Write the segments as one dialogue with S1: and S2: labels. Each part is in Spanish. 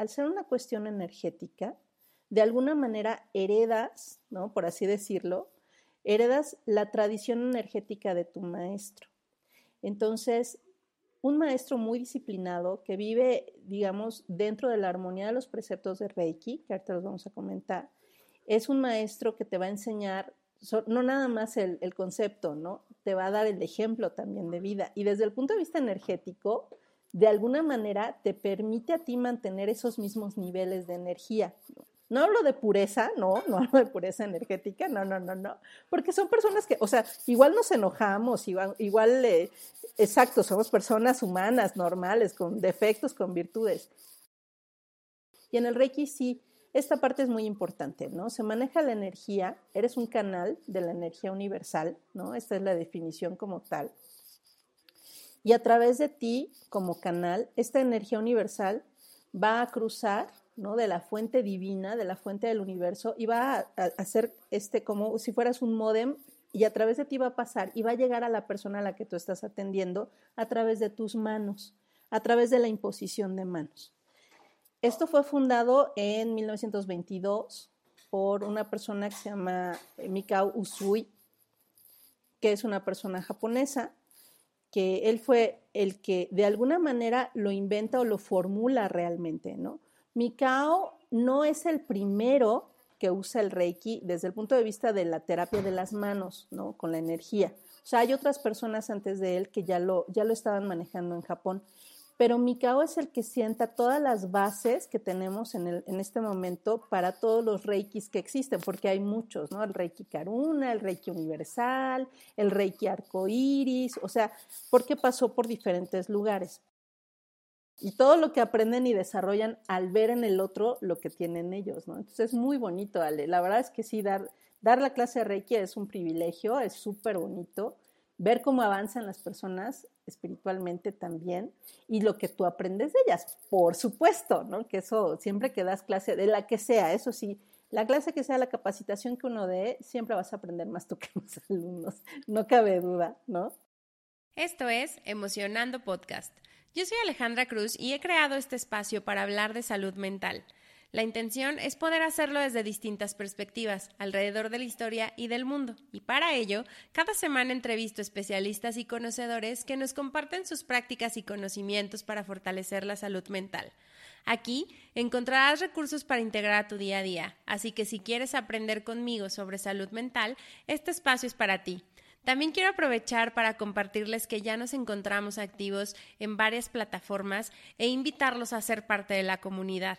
S1: al ser una cuestión energética, de alguna manera heredas, ¿no? Por así decirlo, heredas la tradición energética de tu maestro. Entonces, un maestro muy disciplinado que vive, digamos, dentro de la armonía de los preceptos de Reiki, que ahorita los vamos a comentar, es un maestro que te va a enseñar no nada más el, el, concepto, ¿no? Te va a dar el ejemplo también de vida. Y desde el punto de vista energético, de alguna manera te permite a ti mantener esos mismos niveles de energía. No hablo de pureza, no, no hablo de pureza energética, no, no, no, no, porque son personas que, o sea, igual nos enojamos, igual, igual eh, exacto, somos personas humanas, normales, con defectos, con virtudes. Y en el Reiki sí, esta parte es muy importante, ¿no? Se maneja la energía, eres un canal de la energía universal, ¿no? Esta es la definición como tal. Y a través de ti, como canal, esta energía universal va a cruzar de la fuente divina, de la fuente del universo, y va a, hacer este como si fueras un modem y a través de ti va a pasar y va a llegar a la persona a la que tú estás atendiendo a través de tus manos, a través de la imposición de manos. Esto fue fundado en 1922 por una persona que se llama Mikao Usui, que es una persona japonesa, que él fue el que de alguna manera lo inventa o lo formula realmente, ¿no? Mikao no es el primero que usa el Reiki desde el punto de vista de la terapia de las manos, ¿no? Con la energía. O sea, hay otras personas antes de él que ya lo, ya lo estaban manejando en Japón. Pero Mikao es el que sienta todas las bases que tenemos en, el, en este momento para todos los Reikis que existen, porque hay muchos, ¿no? El Reiki Karuna, el Reiki Universal, el Reiki Arcoiris, o sea, porque pasó por diferentes lugares y todo lo que aprenden y desarrollan al ver en el otro lo que tienen ellos, ¿no? Entonces es muy bonito, Ale. La verdad es que sí, dar, dar la clase de Reiki es un privilegio, es súper bonito. Ver cómo avanzan las personas espiritualmente también y lo que tú aprendes de ellas, por supuesto, ¿no? Que eso siempre que das clase, de la que sea, eso sí, la clase que sea, la capacitación que uno dé, siempre vas a aprender más tú que los alumnos, no cabe duda, ¿no?
S2: Esto es Emocionando Podcast yo soy Alejandra Cruz y he creado este espacio para hablar de salud mental. La intención es poder hacerlo desde distintas perspectivas, alrededor de la historia y del mundo. Y para ello, cada semana entrevisto especialistas y conocedores que nos comparten sus prácticas y conocimientos para fortalecer la salud mental. Aquí encontrarás recursos para integrar a tu día a día, así que si quieres aprender conmigo sobre salud mental, este espacio es para ti. También quiero aprovechar para compartirles que ya nos encontramos activos en varias plataformas e invitarlos a ser parte de la comunidad.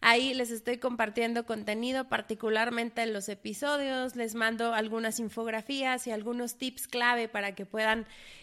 S2: Ahí les estoy compartiendo contenido, particularmente en los episodios, les mando algunas infografías y algunos tips clave para que puedan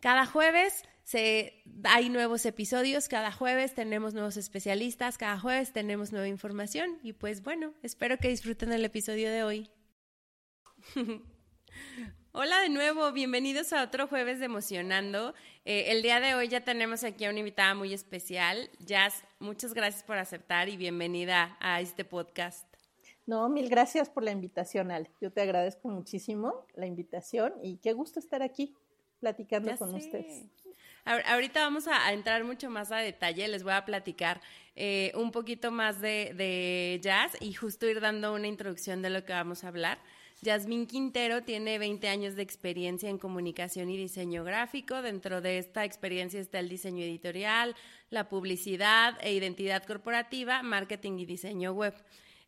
S2: Cada jueves se, hay nuevos episodios, cada jueves tenemos nuevos especialistas, cada jueves tenemos nueva información y pues bueno, espero que disfruten el episodio de hoy. Hola de nuevo, bienvenidos a otro jueves de Emocionando. Eh, el día de hoy ya tenemos aquí a una invitada muy especial. Jazz, muchas gracias por aceptar y bienvenida a este podcast.
S1: No, mil gracias por la invitación, Ale. Yo te agradezco muchísimo la invitación y qué gusto estar aquí. Platicando con ustedes.
S2: Ahorita vamos a, entrar mucho más a detalle, les voy a platicar eh, un poquito más de, de jazz y justo ir dando una introducción de lo que vamos a hablar. Yasmín Quintero tiene 20 años de experiencia en comunicación y diseño gráfico. Dentro de esta experiencia está el diseño editorial, la publicidad e identidad corporativa, marketing y diseño web.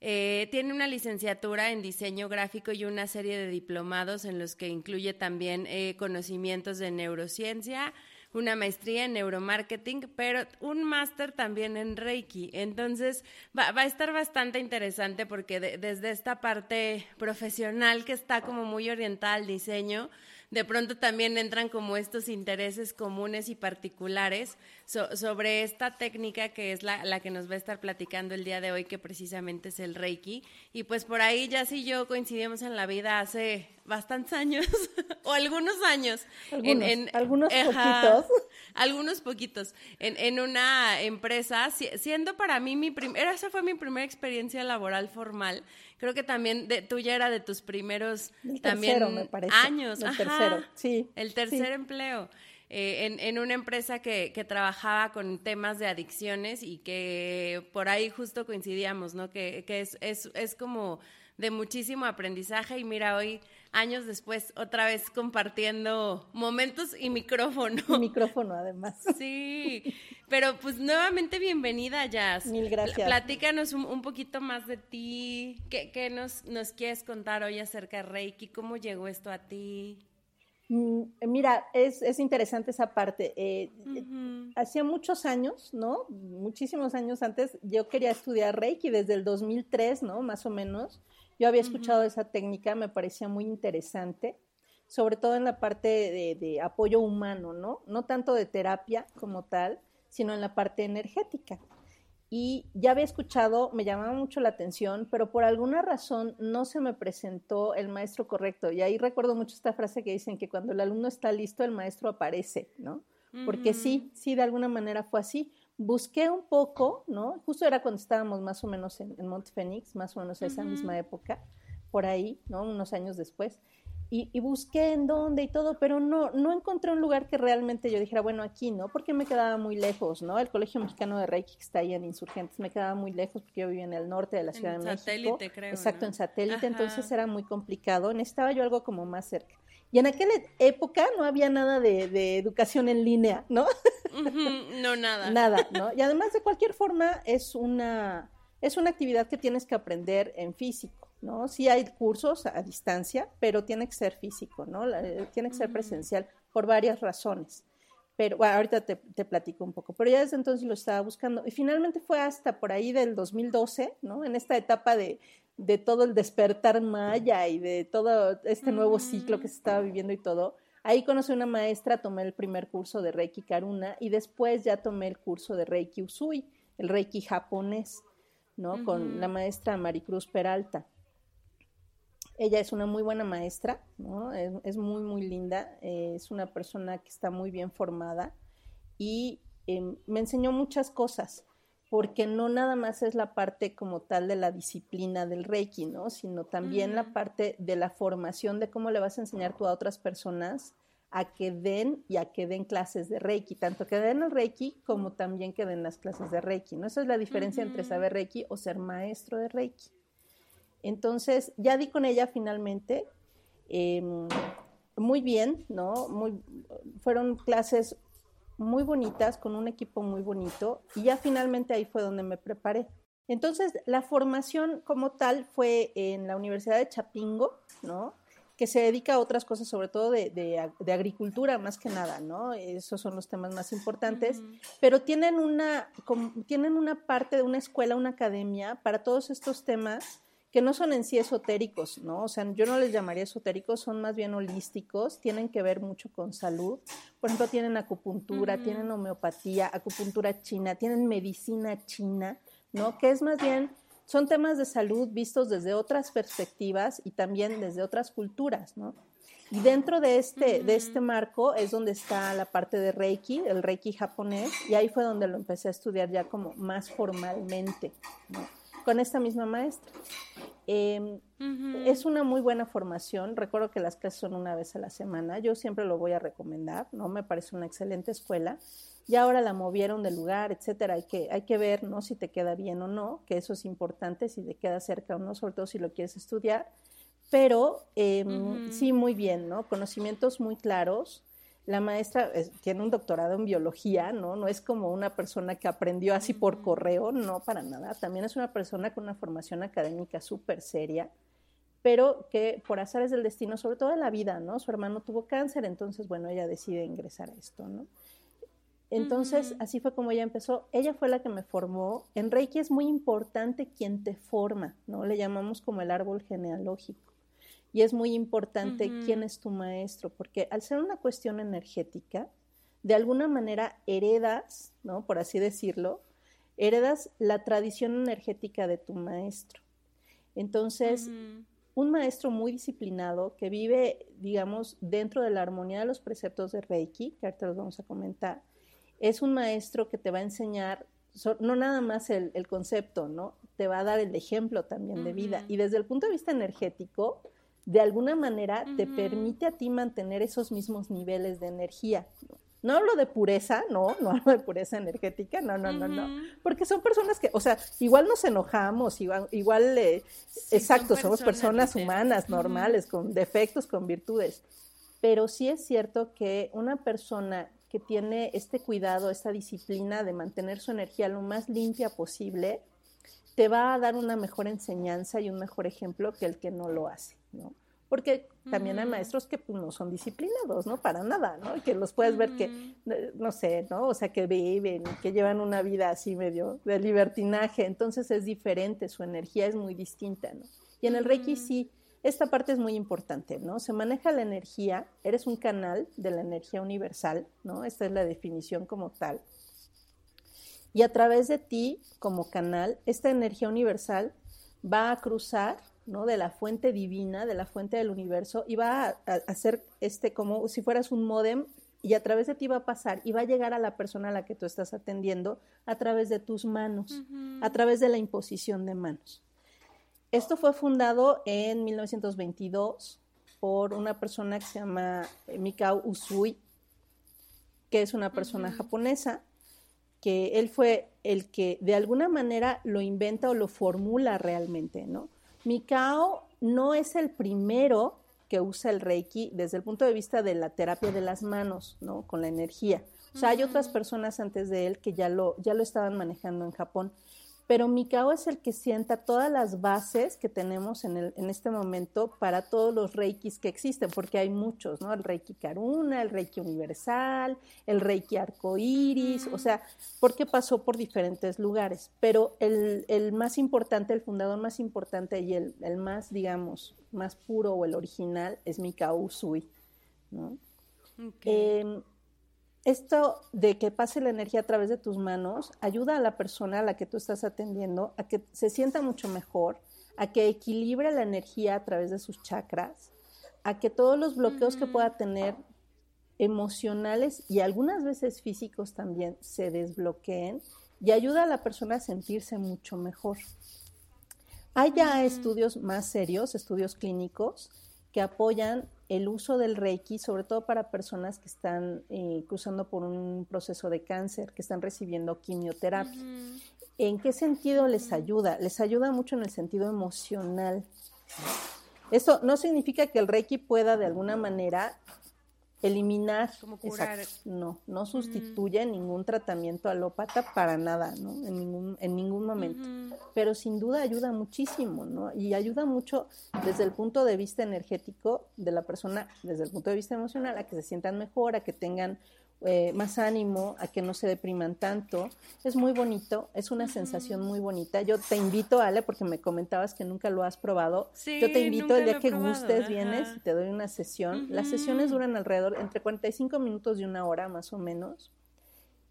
S2: Eh, tiene una licenciatura en diseño gráfico y una serie de diplomados en los que incluye también eh, conocimientos de neurociencia, una maestría en neuromarketing, pero un máster también en Reiki. Entonces va, a estar bastante interesante porque desde esta parte profesional que está como muy orientada al diseño, de pronto también entran como estos intereses comunes y particulares sobre esta técnica que es la, la, que nos va a estar platicando el día de hoy, que precisamente es el Reiki. Y pues por ahí ya sí yo coincidimos en la vida hace bastantes años, o algunos años.
S1: Algunos, en, algunos poquitos.
S2: Algunos poquitos. En, en una empresa, siendo para mí mi primera, esa fue mi primera experiencia laboral formal. Creo que también de, tuya era de tus primeros también
S1: me parece.
S2: años.
S1: El tercero, sí.
S2: El tercer empleo. Eh, en, en, una empresa que, que, trabajaba con temas de adicciones y que por ahí justo coincidíamos, ¿no? Que, que es, es, es como de muchísimo aprendizaje y mira, hoy años después, otra vez compartiendo momentos y micrófono.
S1: Y micrófono, además.
S2: Sí, pero pues nuevamente bienvenida, Jazz.
S1: Mil gracias.
S2: Platícanos un, poquito más de ti. ¿Qué, qué nos, nos, quieres contar hoy acerca de Reiki? ¿Cómo llegó esto a ti?
S1: Mm, mira, es, es interesante esa parte. Eh, hacía muchos años, ¿no? Muchísimos años antes, yo quería estudiar Reiki desde el 2003, ¿no? Más o menos. Yo había escuchado esa técnica, me parecía muy interesante, sobre todo en la parte de, apoyo humano, ¿no? No tanto de terapia como tal, sino en la parte energética. Y ya había escuchado, me llamaba mucho la atención, pero por alguna razón no se me presentó el maestro correcto. Y ahí recuerdo mucho esta frase que dicen que cuando el alumno está listo, el maestro aparece, ¿no? Porque sí, sí, de alguna manera fue así busqué un poco, ¿no? Justo era cuando estábamos más o menos en, en Mont Phoenix, más o menos a esa misma época, por ahí, ¿no? Unos años después. Y, busqué en dónde y todo, pero no, no encontré un lugar que realmente yo dijera, bueno, aquí, ¿no? Porque me quedaba muy lejos, ¿no? El Colegio Mexicano de Reiki que está ahí en Insurgentes me quedaba muy lejos porque yo vivía en el norte de la Ciudad de México.
S2: satélite, creo.
S1: Exacto, en satélite, entonces era muy complicado. Necesitaba yo algo como más cerca. Y en aquella época no había nada de, educación en línea, ¿no?
S2: no, nada.
S1: nada, ¿no? Y además, de cualquier forma, es una, es una actividad que tienes que aprender en físico, ¿no? Sí hay cursos a distancia, pero tiene que ser físico, ¿no? Tiene que ser presencial por varias razones. Pero bueno, ahorita te, te, platico un poco, pero ya desde entonces lo estaba buscando. Y finalmente fue hasta por ahí del 2012, ¿no? En esta etapa de, de todo el despertar maya y de todo este nuevo ciclo que se estaba viviendo y todo. Ahí conocí una maestra, tomé el primer curso de Reiki Karuna y después ya tomé el curso de Reiki Usui, el Reiki japonés, ¿no? Con la maestra Maricruz Peralta. Ella es una muy buena maestra, ¿no? Es, muy, muy linda, es una persona que está muy bien formada y em, me enseñó muchas cosas porque no nada más es la parte como tal de la disciplina del Reiki, ¿no? Sino también la parte de la formación de cómo le vas a enseñar tú a otras personas a que den y a que den clases de Reiki, tanto que den el Reiki como también que den las clases de Reiki, ¿no? Esa es la diferencia entre saber Reiki o ser maestro de Reiki. Entonces, ya di con ella finalmente, em, muy bien, ¿no? Muy, fueron clases muy bonitas, con un equipo muy bonito, y ya finalmente ahí fue donde me preparé. Entonces, la formación como tal fue en la Universidad de Chapingo, ¿no? que se dedica a otras cosas, sobre todo de, de, agricultura más que nada, ¿no? Esos son los temas más importantes, pero tienen una, tienen una parte de una escuela, una academia para todos estos temas que no son en sí esotéricos, ¿no? O sea, yo no les llamaría esotéricos, son más bien holísticos, tienen que ver mucho con salud. Por ejemplo, tienen acupuntura, tienen homeopatía, acupuntura china, tienen medicina china, ¿no? Que es más bien, son temas de salud vistos desde otras perspectivas y también desde otras culturas, ¿no? Y dentro de este, de este marco es donde está la parte de Reiki, el Reiki japonés, y ahí fue donde lo empecé a estudiar ya como más formalmente, ¿no? Con esta misma maestra. Em, es una muy buena formación. Recuerdo que las clases son una vez a la semana. Yo siempre lo voy a recomendar, ¿no? Me parece una excelente escuela. Y ahora la movieron de lugar, etcétera. Hay que, hay que ver, ¿no? Si te queda bien o no, que eso es importante, si te queda cerca o no, sobre todo si lo quieres estudiar. Pero em, sí, muy bien, ¿no? Conocimientos muy claros. La maestra tiene un doctorado en biología, ¿no? No es como una persona que aprendió así por correo, no, para nada. También es una persona con una formación académica súper seria, pero que por azares del destino, sobre todo en la vida, ¿no? Su hermano tuvo cáncer, entonces, bueno, ella decide ingresar a esto, ¿no? Entonces, así fue como ella empezó. Ella fue la que me formó. En Reiki es muy importante quien te forma, ¿no? Le llamamos como el árbol genealógico. Y es muy importante quién es tu maestro, porque al ser una cuestión energética, de alguna manera heredas, ¿no? Por así decirlo, heredas la tradición energética de tu maestro. Entonces, un maestro muy disciplinado que vive, digamos, dentro de la armonía de los preceptos de Reiki, que ahorita los vamos a comentar, es un maestro que te va a enseñar no nada más el, concepto, ¿no? Te va a dar el ejemplo también de vida. Y desde el punto de vista energético, de alguna manera te permite a ti mantener esos mismos niveles de energía. No hablo de pureza, no, no hablo de pureza energética, no, no, no, no, porque son personas que, o sea, igual nos enojamos, igual, igual eh, exacto, somos personas humanas, normales, con defectos, con virtudes, pero sí es cierto que una persona que tiene este cuidado, esta disciplina de mantener su energía lo más limpia posible, te va a dar una mejor enseñanza y un mejor ejemplo que el que no lo hace, ¿no? Porque también hay maestros que pues, no son disciplinados, ¿no? Para nada, ¿no? Que los puedes ver que, eh, no sé, ¿no? O sea, que viven, que llevan una vida así medio de libertinaje, entonces es diferente, su energía es muy distinta, ¿no? Y en el Reiki sí, esta parte es muy importante, ¿no? Se maneja la energía, eres un canal de la energía universal, ¿no? Esta es la definición como tal. Y a través de ti, como canal, esta energía universal va a cruzar ¿no? de la fuente divina, de la fuente del universo, y va a, hacer este como si fueras un modem y a través de ti va a pasar y va a llegar a la persona a la que tú estás atendiendo a través de tus manos, a través de la imposición de manos. Esto fue fundado en 1922 por una persona que se llama Mikao Usui, que es una persona japonesa que él fue el que de alguna manera lo inventa o lo formula realmente, ¿no? Mikao no es el primero que usa el Reiki desde el punto de vista de la terapia de las manos, ¿no? Con la energía. O sea, hay otras personas antes de él que ya lo, ya lo estaban manejando en Japón pero Mikao es el que sienta todas las bases que tenemos en, el, en este momento para todos los reikis que existen, porque hay muchos, ¿no? El reiki karuna, el reiki universal, el reiki arcoiris, o sea, porque pasó por diferentes lugares, pero el, el, más importante, el fundador más importante y el, el, más, digamos, más puro o el original es Mikao Usui, ¿no? Em, esto de que pase la energía a través de tus manos ayuda a la persona a la que tú estás atendiendo a que se sienta mucho mejor, a que equilibre la energía a través de sus chakras, a que todos los bloqueos que pueda tener emocionales y algunas veces físicos también se desbloqueen y ayuda a la persona a sentirse mucho mejor. Hay ya estudios más serios, estudios clínicos, que apoyan el uso del Reiki, sobre todo para personas que están eh, cruzando por un proceso de cáncer, que están recibiendo quimioterapia. ¿En qué sentido les ayuda? Les ayuda mucho en el sentido emocional. Esto no significa que el Reiki pueda de alguna manera eliminar, no, no sustituye ningún tratamiento alópata para nada, ¿no? En ningún, en ningún momento. Pero sin duda ayuda muchísimo, ¿no? Y ayuda mucho desde el punto de vista energético de la persona, desde el punto de vista emocional, a que se sientan mejor, a que tengan eh, más ánimo, a que no se depriman tanto. Es muy bonito, es una sensación muy bonita. Yo te invito, Ale, porque me comentabas que nunca lo has probado. Yo te invito el día que gustes, vienes y te doy una sesión. Las sesiones duran alrededor entre 45 minutos y una hora más o menos.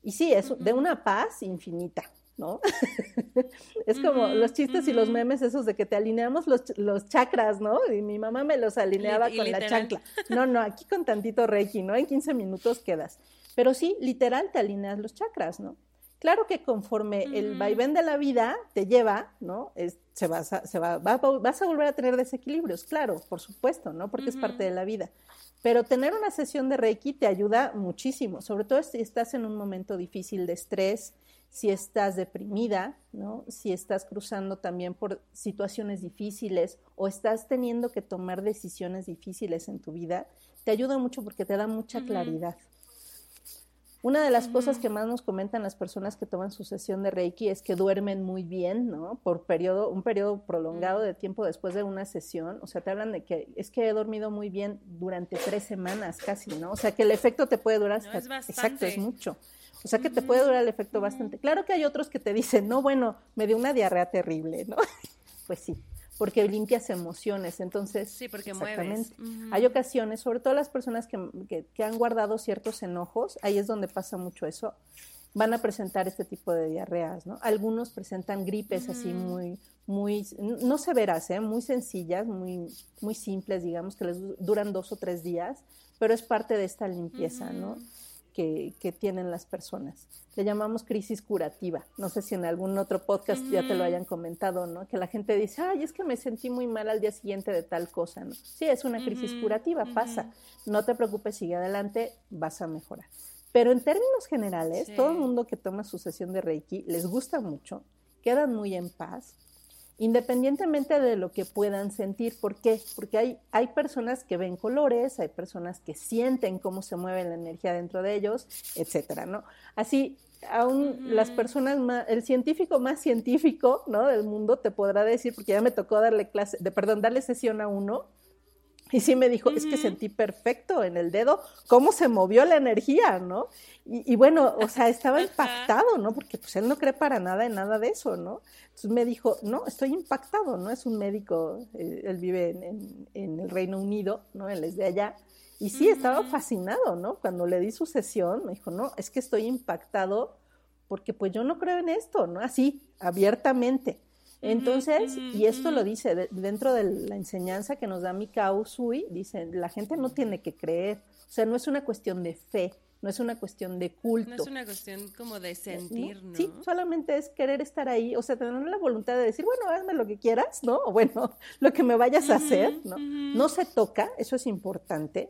S1: Y sí, es de una paz infinita. ¿no? es como los chistes y los memes esos de que te alineamos los, los chakras, ¿no? Y mi mamá me los alineaba con la chancla. No, no, aquí con tantito reiki, ¿no? En 15 minutos quedas. Pero sí, literal te alineas los chakras, ¿no? Claro que conforme el vaivén de la vida te lleva, ¿no? se vas, a, se va, vas a volver a tener desequilibrios, claro, por supuesto, ¿no? Porque es parte de la vida. Pero tener una sesión de Reiki te ayuda muchísimo, sobre todo si estás en un momento difícil de estrés, si estás deprimida, ¿no? Si estás cruzando también por situaciones difíciles o estás teniendo que tomar decisiones difíciles en tu vida, te ayuda mucho porque te da mucha claridad. Una de las cosas que más nos comentan las personas que toman su sesión de Reiki es que duermen muy bien, ¿no? Por periodo, un periodo prolongado de tiempo después de una sesión. O sea, te hablan de que es que he dormido muy bien durante tres semanas casi, ¿no? O sea, que el efecto te puede durar hasta... exacto, es mucho. O sea, que te puede durar el efecto bastante. Claro que hay otros que te dicen, no, bueno, me dio una diarrea terrible, ¿no? pues sí porque limpias emociones. Entonces,
S2: sí, porque exactamente.
S1: Hay ocasiones, sobre todo las personas que, que, han guardado ciertos enojos, ahí es donde pasa mucho eso, van a presentar este tipo de diarreas, ¿no? Algunos presentan gripes así muy, muy, no severas, ¿eh? muy sencillas, muy, muy simples, digamos, que les duran dos o tres días, pero es parte de esta limpieza, ¿no? Que, tienen las personas. Le llamamos crisis curativa. No sé si en algún otro podcast ya te lo hayan comentado, ¿no? Que la gente dice, ay, es que me sentí muy mal al día siguiente de tal cosa, ¿no? Sí, es una crisis curativa, pasa. No te preocupes, sigue adelante, vas a mejorar. Pero en términos generales, todo el mundo que toma su sesión de Reiki les gusta mucho, quedan muy en paz, independientemente de lo que puedan sentir. ¿Por qué? Porque hay, hay personas que ven colores, hay personas que sienten cómo se mueve la energía dentro de ellos, etcétera, ¿no? Así, aún las personas más, el científico más científico, ¿no? Del mundo te podrá decir, porque ya me tocó darle clase, de, perdón, darle sesión a uno, y sí me dijo, es que sentí perfecto en el dedo cómo se movió la energía, ¿no? Y, bueno, o sea, estaba impactado, ¿no? Porque pues él no cree para nada en nada de eso, ¿no? Entonces me dijo, no, estoy impactado, ¿no? Es un médico, eh, él vive en, en, el Reino Unido, ¿no? Él es de allá. Y sí, estaba fascinado, ¿no? Cuando le di su sesión, me dijo, no, es que estoy impactado porque pues yo no creo en esto, ¿no? Así, abiertamente. Entonces, y esto lo dice dentro de la enseñanza que nos da Mikao Sui, dice, la gente no tiene que creer, o sea, no es una cuestión de fe, no es una cuestión de culto. No
S2: es una cuestión como de sentir, ¿no?
S1: Sí, solamente es querer estar ahí, o sea, tener la voluntad de decir, bueno, hazme lo que quieras, ¿no? O bueno, lo que me vayas a hacer, ¿no? No se toca, eso es importante.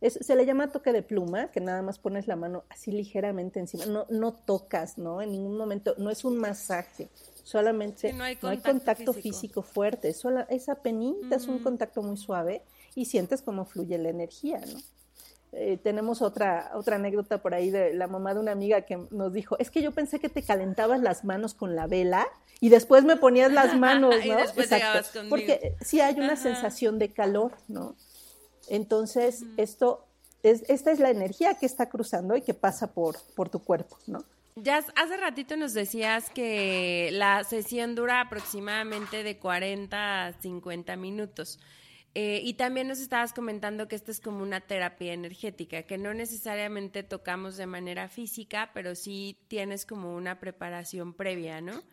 S1: se le llama toque de pluma, que nada más pones la mano así ligeramente encima, no, no tocas, ¿no? En ningún momento, no es un masaje, solamente no hay contacto, físico. fuerte, sola, esa penita es un contacto muy suave y sientes cómo fluye la energía, ¿no? Eh, tenemos otra, otra anécdota por ahí de la mamá de una amiga que nos dijo, es que yo pensé que te calentabas las manos con la vela y después me ponías las manos, ¿no?
S2: Exacto.
S1: Porque sí hay una sensación de calor, ¿no? Entonces, esto es, esta es la energía que está cruzando y que pasa por, por tu cuerpo, ¿no?
S2: Ya hace ratito nos decías que la sesión dura aproximadamente de 40 a 50 minutos. Eh, y también nos estabas comentando que esta es como una terapia energética, que no necesariamente tocamos de manera física, pero sí tienes como una preparación previa, ¿no?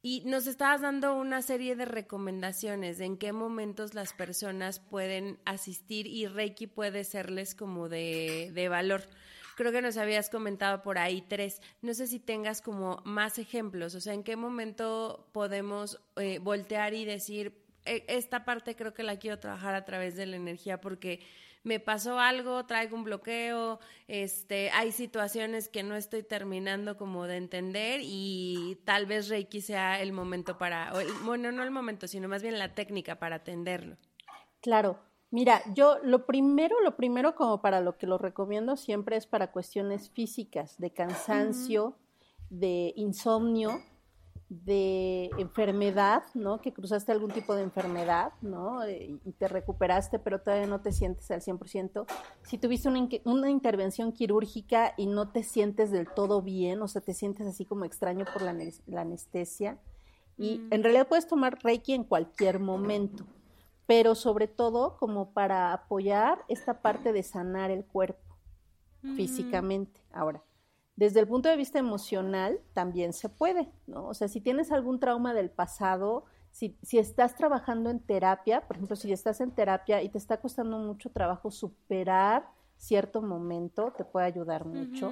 S2: Y nos estabas dando una serie de recomendaciones en qué momentos las personas pueden asistir y Reiki puede serles como de, de valor creo que nos habías comentado por ahí tres. No sé si tengas como más ejemplos, o sea, en qué momento podemos eh, voltear y decir, e, esta parte creo que la quiero trabajar a través de la energía porque me pasó algo, traigo un bloqueo, este, hay situaciones que no estoy terminando como de entender y tal vez Reiki sea el momento para, bueno, no el momento, sino más bien la técnica para atenderlo.
S1: Claro, Mira, yo lo primero, lo primero como para lo que lo recomiendo siempre es para cuestiones físicas, de cansancio, de insomnio, de enfermedad, ¿no? Que cruzaste algún tipo de enfermedad, ¿no? Eh, y te recuperaste, pero todavía no te sientes al 100%. Si tuviste una, una, intervención quirúrgica y no te sientes del todo bien, o sea, te sientes así como extraño por la, anestesia, y mm. en realidad puedes tomar Reiki en cualquier momento pero sobre todo como para apoyar esta parte de sanar el cuerpo físicamente. Ahora, desde el punto de vista emocional también se puede, ¿no? O sea, si tienes algún trauma del pasado, si, si, estás trabajando en terapia, por ejemplo, si estás en terapia y te está costando mucho trabajo superar cierto momento, te puede ayudar mucho.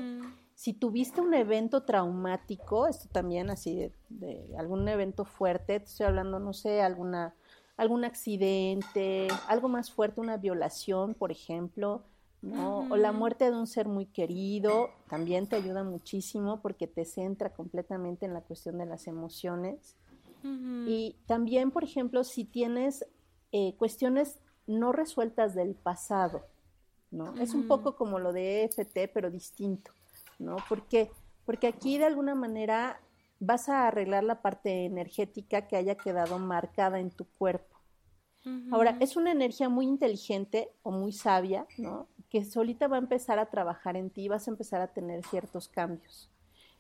S1: si tuviste un evento traumático, esto también así de, de algún evento fuerte, te estoy hablando, no sé, alguna algún accidente, algo más fuerte, una violación, por ejemplo, ¿no? O la muerte de un ser muy querido, también te ayuda muchísimo porque te centra completamente en la cuestión de las emociones. Y también, por ejemplo, si tienes eh, cuestiones no resueltas del pasado, ¿no? Es un poco como lo de EFT, pero distinto, ¿no? Porque, porque aquí de alguna manera vas a arreglar la parte energética que haya quedado marcada en tu cuerpo. Ahora, es una energía muy inteligente o muy sabia, ¿no? Que solita va a empezar a trabajar en ti, vas a empezar a tener ciertos cambios.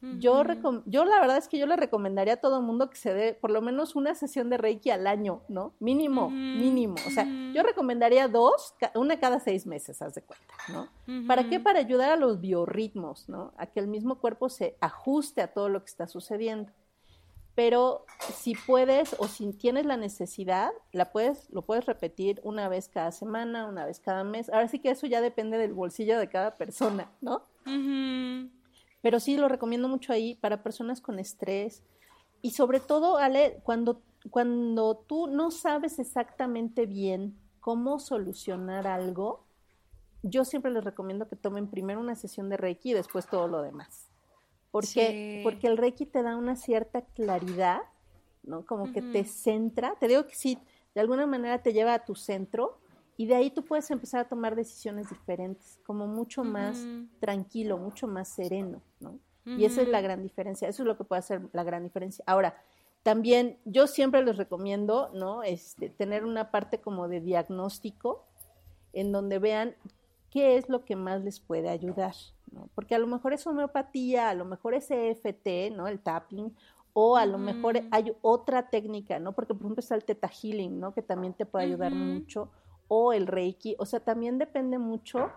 S1: Yo, yo la verdad es que yo le recomendaría a todo el mundo que se dé por lo menos una sesión de Reiki al año, ¿no? Mínimo, mínimo. O sea, yo recomendaría dos, una cada seis meses, haz de cuenta, ¿no? ¿Para qué? Para ayudar a los biorritmos, ¿no? A que el mismo cuerpo se ajuste a todo lo que está sucediendo. Pero si puedes o si tienes la necesidad, la puedes, lo puedes repetir una vez cada semana, una vez cada mes. Ahora sí que eso ya depende del bolsillo de cada persona, ¿no? Pero sí lo recomiendo mucho ahí para personas con estrés. Y sobre todo, Ale, cuando, cuando tú no sabes exactamente bien cómo solucionar algo, yo siempre les recomiendo que tomen primero una sesión de Reiki y después todo lo demás. Porque, porque el Reiki te da una cierta claridad, ¿no? Como que te centra. Te digo que sí, de alguna manera te lleva a tu centro y de ahí tú puedes empezar a tomar decisiones diferentes, como mucho más tranquilo, mucho más sereno, ¿no? Y esa es la gran diferencia, eso es lo que puede hacer la gran diferencia. Ahora, también yo siempre les recomiendo, ¿no? Este, tener una parte como de diagnóstico en donde vean qué es lo que más les puede ayudar, ¿no? Porque a lo mejor es homeopatía, a lo mejor es EFT, ¿no? El tapping, o a lo mejor hay otra técnica, ¿no? Porque por ejemplo está el Theta Healing, ¿no? Que también te puede ayudar mucho o el Reiki, o sea, también depende mucho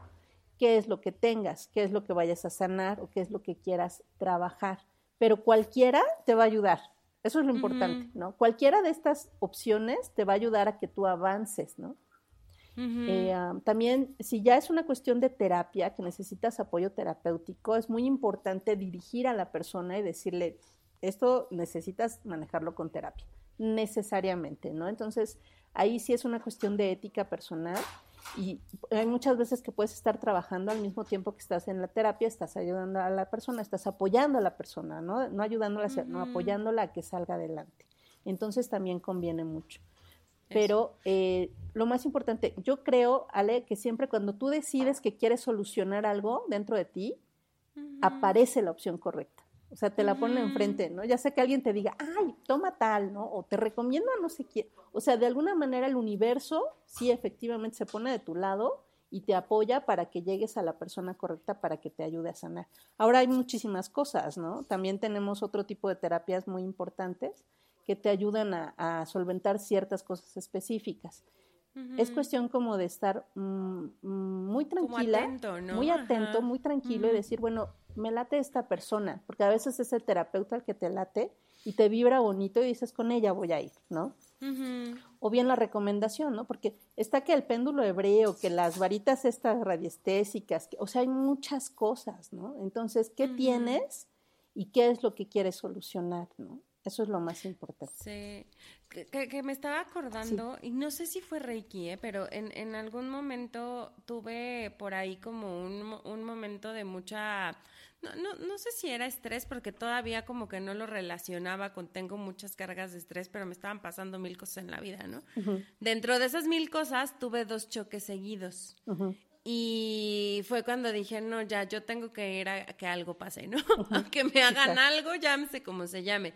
S1: qué es lo que tengas, qué es lo que vayas a sanar o qué es lo que quieras trabajar. Pero cualquiera te va a ayudar. Eso es lo importante, ¿no? Cualquiera de estas opciones te va a ayudar a que tú avances, ¿no? Eh, también, si ya es una cuestión de terapia, que necesitas apoyo terapéutico, es muy importante dirigir a la persona y decirle, esto necesitas manejarlo con terapia, necesariamente, ¿no? Entonces, Ahí sí es una cuestión de ética personal y hay muchas veces que puedes estar trabajando al mismo tiempo que estás en la terapia, estás ayudando a la persona, estás apoyando a la persona, no, no ayudándola, no apoyándola a que salga adelante. Entonces también conviene mucho. Pero eh, lo más importante, yo creo, Ale, que siempre cuando tú decides que quieres solucionar algo dentro de ti, aparece la opción correcta. O sea, te la ponen enfrente, ¿no? Ya sea que alguien te diga, ay, toma tal, ¿no? O te recomiendo a no sé quién. O sea, de alguna manera el universo sí efectivamente se pone de tu lado y te apoya para que llegues a la persona correcta para que te ayude a sanar. Ahora hay muchísimas cosas, ¿no? También tenemos otro tipo de terapias muy importantes que te ayudan a, solventar ciertas cosas específicas. Es cuestión como de estar mm, mm, muy tranquila, atento, ¿no? muy atento, muy tranquilo y decir, bueno, me late esta persona, porque a veces es el terapeuta el que te late y te vibra bonito y dices, con ella voy a ir, ¿no? O bien la recomendación, ¿no? Porque está que el péndulo hebreo, que las varitas estas radiestésicas, o sea, hay muchas cosas, ¿no? Entonces, ¿qué tienes y qué es lo que quieres solucionar, ¿no? Eso es lo más importante.
S2: Sí, que, me estaba acordando, y no sé si fue Reiki, ¿eh? pero en, en algún momento tuve por ahí como un, un momento de mucha, no, no, no sé si era estrés, porque todavía como que no lo relacionaba con tengo muchas cargas de estrés, pero me estaban pasando mil cosas en la vida, ¿no? Dentro de esas mil cosas tuve dos choques seguidos. Y fue cuando dije, no, ya, yo tengo que ir a que algo pase, ¿no? que me hagan algo, llámese como se llame.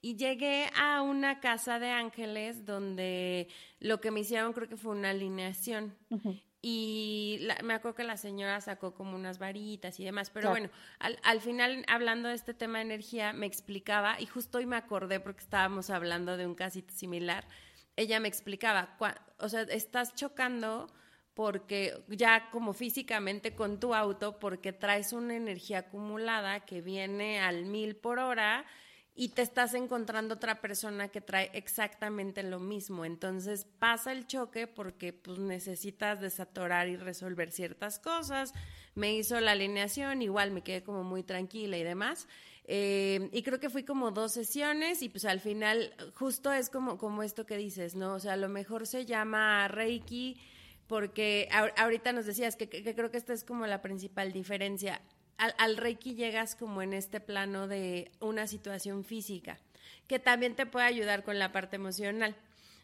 S2: Y llegué a una casa de ángeles donde lo que me hicieron creo que fue una alineación. Y me acuerdo que la señora sacó como unas varitas y demás, pero bueno, al, al, final hablando de este tema de energía me explicaba, y justo hoy me acordé porque estábamos hablando de un casito similar, ella me explicaba, o sea, estás chocando porque ya como físicamente con tu auto, porque traes una energía acumulada que viene al mil por hora y te estás encontrando otra persona que trae exactamente lo mismo. Entonces pasa el choque porque pues necesitas desatorar y resolver ciertas cosas. Me hizo la alineación, igual me quedé como muy tranquila y demás. Eh, y creo que fui como dos sesiones y pues al final justo es como, como esto que dices, ¿no? O sea, a lo mejor se llama Reiki porque ahorita nos decías que, que creo que esta es como la principal diferencia al, Reiki llegas como en este plano de una situación física, que también te puede ayudar con la parte emocional.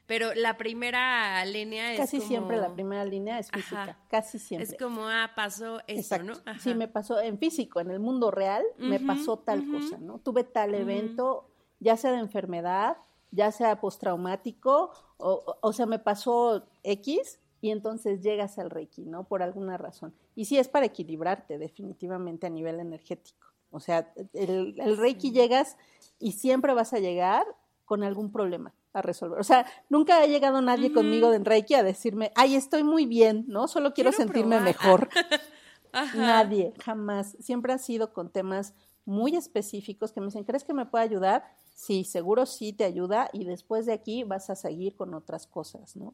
S2: Pero la primera línea es
S1: Casi siempre la primera línea es física, casi siempre.
S2: Es como, ah, pasó esto, ¿no?
S1: Sí, me pasó en físico, en el mundo real, me pasó tal cosa, ¿no? Tuve tal evento, ya sea de enfermedad, ya sea postraumático, o, o sea, me pasó X, y entonces llegas al Reiki, ¿no? Por alguna razón. Y sí es para equilibrarte definitivamente a nivel energético. O sea, el, Reiki llegas y siempre vas a llegar con algún problema a resolver. O sea, nunca ha llegado nadie conmigo de Reiki a decirme, ay, estoy muy bien, ¿no? Solo quiero, sentirme mejor. Nadie, jamás. Siempre ha sido con temas muy específicos que me dicen, ¿crees que me puede ayudar? Sí, seguro sí te ayuda y después de aquí vas a seguir con otras cosas, ¿no?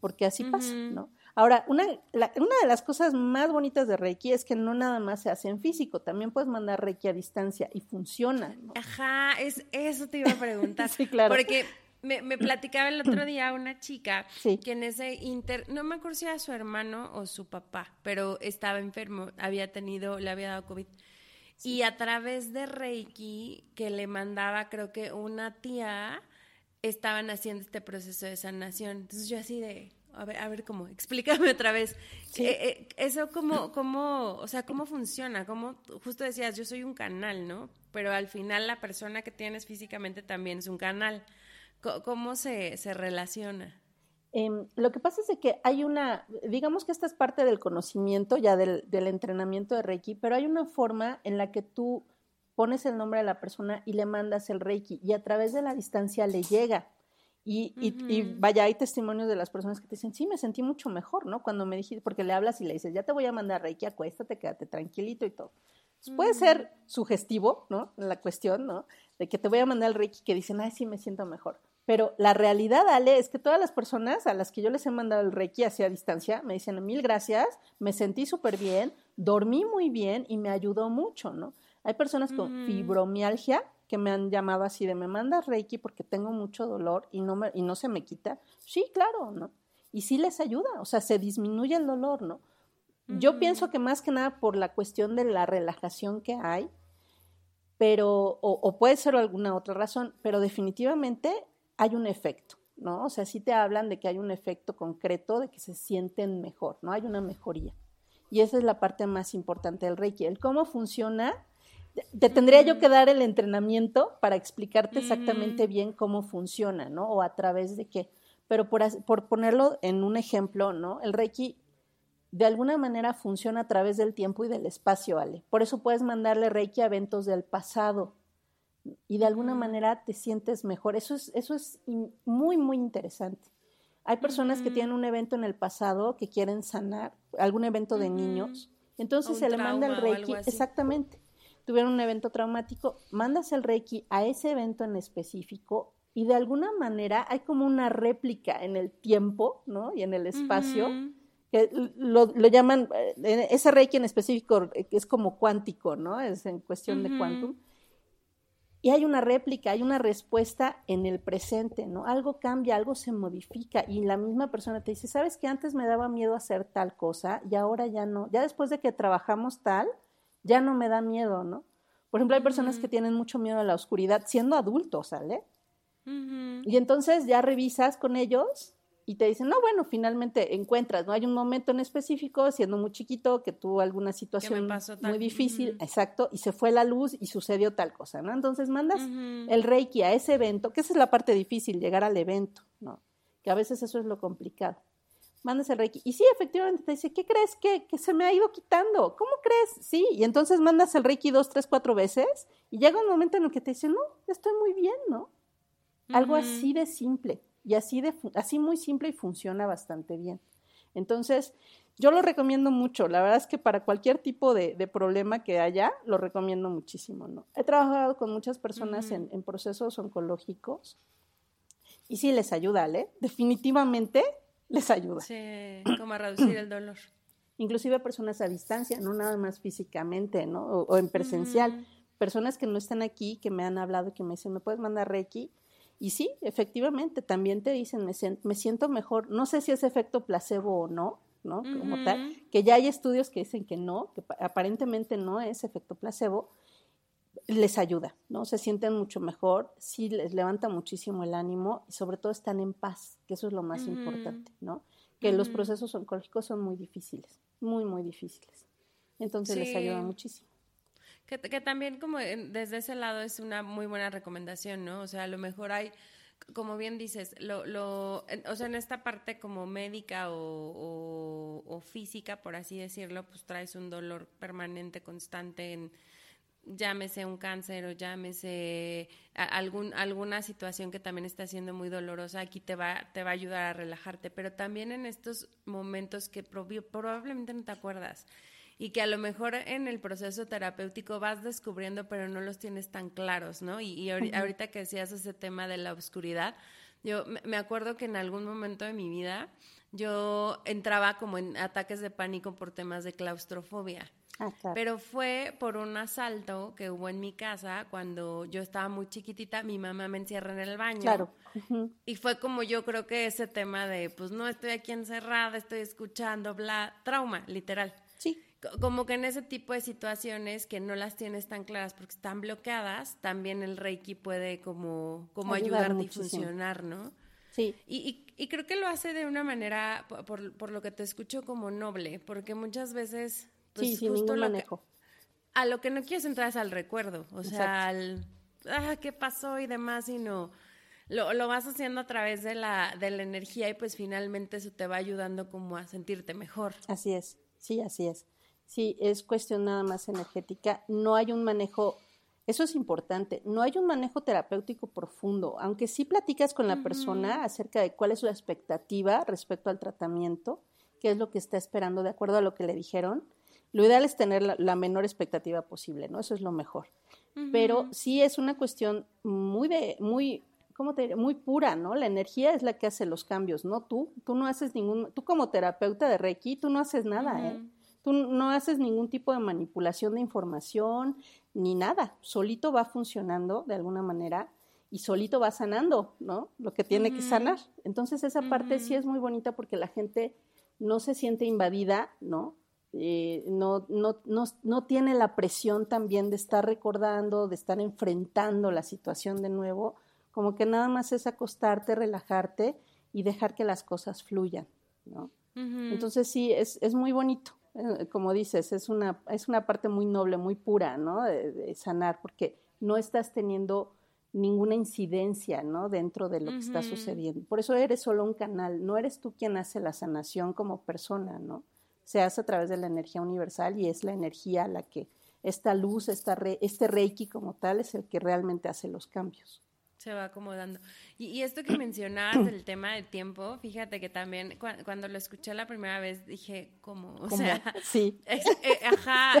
S1: Porque así pasa, ¿no? Ahora, una, una de las cosas más bonitas de Reiki es que no nada más se hace en físico, también puedes mandar Reiki a distancia y funciona. ¿no?
S2: Ajá, es, eso te iba a preguntar.
S1: sí, claro.
S2: Porque me, me, platicaba el otro día una chica que en ese inter, no me acuerdo si era su hermano o su papá, pero estaba enfermo, había tenido, le había dado COVID. Y a través de Reiki, que le mandaba, creo que una tía, estaban haciendo este proceso de sanación. Entonces yo así de, a ver, a ver cómo, explícame otra vez. Eh, eh, eso cómo, cómo, o sea, cómo funciona, cómo, justo decías, yo soy un canal, ¿no? Pero al final la persona que tienes físicamente también es un canal. ¿Cómo, se, se relaciona?
S1: Em, lo que pasa es que hay una, digamos que esta es parte del conocimiento ya del, del entrenamiento de Reiki, pero hay una forma en la que tú pones el nombre de la persona y le mandas el Reiki y a través de la distancia le llega. Y, y, vaya, hay testimonios de las personas que te dicen, sí, me sentí mucho mejor, ¿no? Cuando me dijiste, porque le hablas y le dices, ya te voy a mandar Reiki, acuéstate, quédate tranquilito y todo. Puede ser sugestivo, ¿no? La cuestión, ¿no? De que te voy a mandar el Reiki que dicen, ay, sí, me siento mejor. Pero la realidad, Ale, es que todas las personas a las que yo les he mandado el Reiki hacia distancia me dicen, mil gracias, me sentí súper bien, dormí muy bien y me ayudó mucho, ¿no? Hay personas con fibromialgia que me han llamado así de me manda Reiki porque tengo mucho dolor y no, me, y no se me quita. Sí, claro, ¿no? Y sí les ayuda, o sea, se disminuye el dolor, ¿no? Yo pienso que más que nada por la cuestión de la relajación que hay, pero, o, o, puede ser alguna otra razón, pero definitivamente hay un efecto, ¿no? O sea, sí te hablan de que hay un efecto concreto, de que se sienten mejor, ¿no? Hay una mejoría. Y esa es la parte más importante del Reiki. El cómo funciona, te tendría yo que dar el entrenamiento para explicarte exactamente bien cómo funciona, ¿no? O a través de qué. Pero por, por ponerlo en un ejemplo, ¿no? El Reiki de alguna manera funciona a través del tiempo y del espacio, Ale. Por eso puedes mandarle Reiki a eventos del pasado y de alguna manera te sientes mejor. Eso es, eso es muy, muy interesante. Hay personas que tienen un evento en el pasado que quieren sanar, algún evento de niños, entonces se le manda el Reiki, exactamente tuvieron un evento traumático, mandas el Reiki a ese evento en específico y de alguna manera hay como una réplica en el tiempo, ¿no? Y en el espacio, que lo, llaman, eh, ese Reiki en específico es como cuántico, ¿no? Es en cuestión de quantum. Y hay una réplica, hay una respuesta en el presente, ¿no? Algo cambia, algo se modifica y la misma persona te dice, ¿sabes que antes me daba miedo hacer tal cosa y ahora ya no? Ya después de que trabajamos tal, ya no me da miedo, ¿no? Por ejemplo, hay personas que tienen mucho miedo a la oscuridad siendo adultos, ¿sale? Y entonces ya revisas con ellos y te dicen, no, bueno, finalmente encuentras, ¿no? Hay un momento en específico, siendo muy chiquito, que tuvo alguna situación muy difícil, exacto, y se fue la luz y sucedió tal cosa, ¿no? Entonces mandas el Reiki a ese evento, que esa es la parte difícil, llegar al evento, ¿no? Que a veces eso es lo complicado mandas el Reiki. Y sí, efectivamente te dice, ¿qué crees que, se me ha ido quitando? ¿Cómo crees? Sí, y entonces mandas el Reiki dos, tres, cuatro veces y llega un momento en el que te dice, no, estoy muy bien, ¿no? Algo así de simple y así, de, así muy simple y funciona bastante bien. Entonces, yo lo recomiendo mucho. La verdad es que para cualquier tipo de, problema que haya, lo recomiendo muchísimo, ¿no? He trabajado con muchas personas en, procesos oncológicos y sí les ayuda, ¿eh? Definitivamente les ayuda.
S2: Sí, como a reducir el dolor.
S1: Inclusive personas a distancia, no nada más físicamente, ¿no? O, en presencial. Personas que no están aquí, que me han hablado, que me dicen, ¿me puedes mandar Reiki? Y sí, efectivamente, también te dicen, me, me siento mejor. No sé si es efecto placebo o no, ¿no? Como tal, que ya hay estudios que dicen que no, que aparentemente no es efecto placebo, les ayuda, ¿no? Se sienten mucho mejor, sí les levanta muchísimo el ánimo y sobre todo están en paz, que eso es lo más importante, ¿no? Que los procesos oncológicos son muy difíciles, muy, muy difíciles. Entonces les ayuda muchísimo.
S2: Que, que también como desde ese lado es una muy buena recomendación, ¿no? O sea, a lo mejor hay como bien dices, lo, lo, o sea, en esta parte como médica o, o, física, por así decirlo, pues traes un dolor permanente, constante en llámese un cáncer o llámese algún, alguna situación que también está siendo muy dolorosa, aquí te va, te va a ayudar a relajarte, pero también en estos momentos que probablemente no te acuerdas y que a lo mejor en el proceso terapéutico vas descubriendo, pero no los tienes tan claros, ¿no? Y, ahorita que decías ese tema de la oscuridad, yo me acuerdo que en algún momento de mi vida yo entraba como en ataques de pánico por temas de claustrofobia. Ah, pero fue por un asalto que hubo en mi casa cuando yo estaba muy chiquitita, mi mamá me encierra en el baño. Claro. Y fue como yo creo que ese tema de, pues no estoy aquí encerrada, estoy escuchando, bla, trauma, literal.
S1: Sí
S2: como que en ese tipo de situaciones que no las tienes tan claras porque están bloqueadas, también el Reiki puede como, como ayudar, a funcionar, ¿no?
S1: Sí.
S2: Y, y, creo que lo hace de una manera, por, por, lo que te escucho, como noble, porque muchas veces,
S1: pues justo lo manejo.
S2: a lo que no quieres entrar es al recuerdo, o sea, al, ah, ¿qué pasó y demás? Sino lo, lo vas haciendo a través de la, de la energía y pues finalmente eso te va ayudando como a sentirte mejor.
S1: Así es, sí, así es. Sí, es cuestión nada más energética. No hay un manejo, eso es importante, no hay un manejo terapéutico profundo, aunque sí platicas con la persona acerca de cuál es su expectativa respecto al tratamiento, qué es lo que está esperando de acuerdo a lo que le dijeron. Lo ideal es tener la, menor expectativa posible, ¿no? Eso es lo mejor. Pero sí es una cuestión muy de, muy, ¿cómo te Muy pura, ¿no? La energía es la que hace los cambios, no tú. Tú no haces ningún, tú como terapeuta de Reiki, tú no haces nada, ¿eh? Tú no haces ningún tipo de manipulación de información ni nada. Solito va funcionando de alguna manera y solito va sanando, ¿no? Lo que tiene que sanar. Entonces esa parte sí es muy bonita porque la gente no se siente invadida, ¿no? Eh, no, no, no, no tiene la presión también de estar recordando, de estar enfrentando la situación de nuevo, como que nada más es acostarte, relajarte y dejar que las cosas fluyan, ¿no? Entonces sí, es, es muy bonito. Eh, como dices, es una, es una parte muy noble, muy pura, ¿no? De, sanar, porque no estás teniendo ninguna incidencia, ¿no? Dentro de lo que está sucediendo. Por eso eres solo un canal, no eres tú quien hace la sanación como persona, ¿no? Se hace a través de la energía universal y es la energía la que esta luz, esta este reiki como tal es el que realmente hace los cambios
S2: se va acomodando. Y, esto que mencionabas del tema del tiempo, fíjate que también cuando lo escuché la primera vez dije, ¿cómo? O sea,
S1: sí.
S2: Eh, ajá,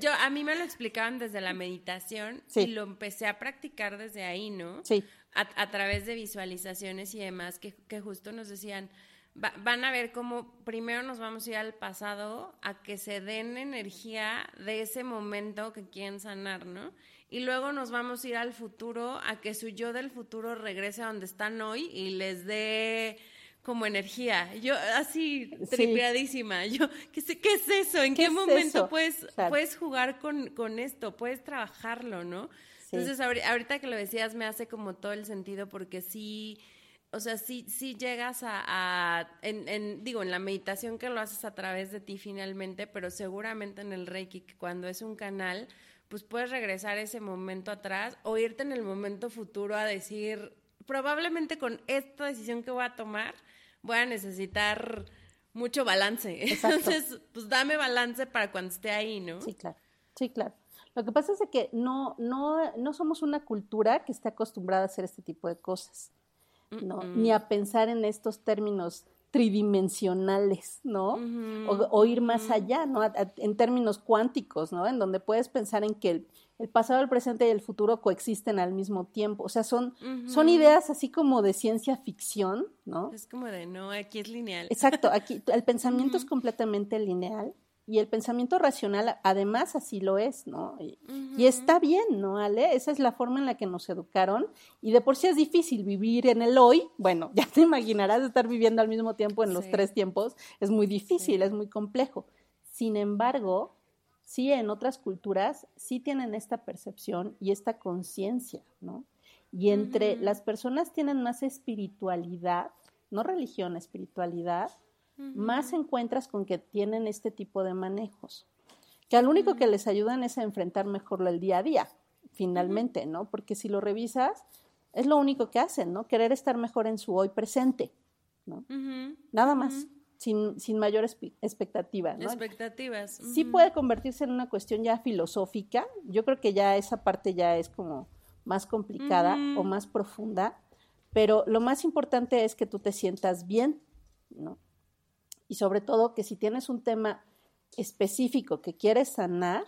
S2: yo, a mí me lo explicaban desde la meditación y lo empecé a practicar desde ahí, ¿no?
S1: Sí.
S2: A, través de visualizaciones y demás, que, que justo nos decían, van a ver cómo primero nos vamos a ir al pasado a que se den energía de ese momento que quieren sanar, ¿no? Y luego nos vamos a ir al futuro a que su yo del futuro regrese a donde están hoy y les dé como energía. Yo así tripeadísima. Yo, ¿qué, ¿qué es eso? ¿En qué, momento puedes, puedes jugar con, con, esto? Puedes trabajarlo, ¿no? Entonces, ahorita que lo decías me hace como todo el sentido porque sí, o sea, sí, sí llegas a, a en, en, digo, en la meditación que lo haces a través de ti finalmente, pero seguramente en el Reiki, cuando es un canal, pues puedes regresar ese momento atrás o irte en el momento futuro a decir, probablemente con esta decisión que voy a tomar, voy a necesitar mucho balance. Entonces, pues dame balance para cuando esté ahí, ¿no?
S1: Sí, claro. Sí, claro. Lo que pasa es que no, no, no somos una cultura que esté acostumbrada a hacer este tipo de cosas, ¿no? Ni a pensar en estos términos tridimensionales, ¿no? o, ir más allá, ¿no? en términos cuánticos, ¿no? En donde puedes pensar en que el, pasado, el presente y el futuro coexisten al mismo tiempo. O sea, son, son ideas así como de ciencia ficción, ¿no?
S2: Es como de, no, aquí es lineal.
S1: Exacto, aquí el pensamiento es completamente lineal y el pensamiento racional además así lo es, ¿no? Y, está bien, ¿no, Ale? Esa es la forma en la que nos educaron y de por sí es difícil vivir en el hoy, bueno, ya te imaginarás estar viviendo al mismo tiempo en los tres tiempos, es muy difícil, es muy complejo. Sin embargo, sí en otras culturas sí tienen esta percepción y esta conciencia, ¿no? Y entre las personas tienen más espiritualidad, no religión, espiritualidad, más encuentras con que tienen este tipo de manejos, que al único que les ayudan es a enfrentar mejor el día a día, finalmente, ¿no? Porque si lo revisas, es lo único que hacen, ¿no? Querer estar mejor en su hoy presente, ¿no? Nada más. Sin, sin, mayor expectativa. ¿no?
S2: Expectativas.
S1: Sí puede convertirse en una cuestión ya filosófica. Yo creo que ya esa parte ya es como más complicada o más profunda, pero lo más importante es que tú te sientas bien, ¿no? Y sobre todo que si tienes un tema específico que quieres sanar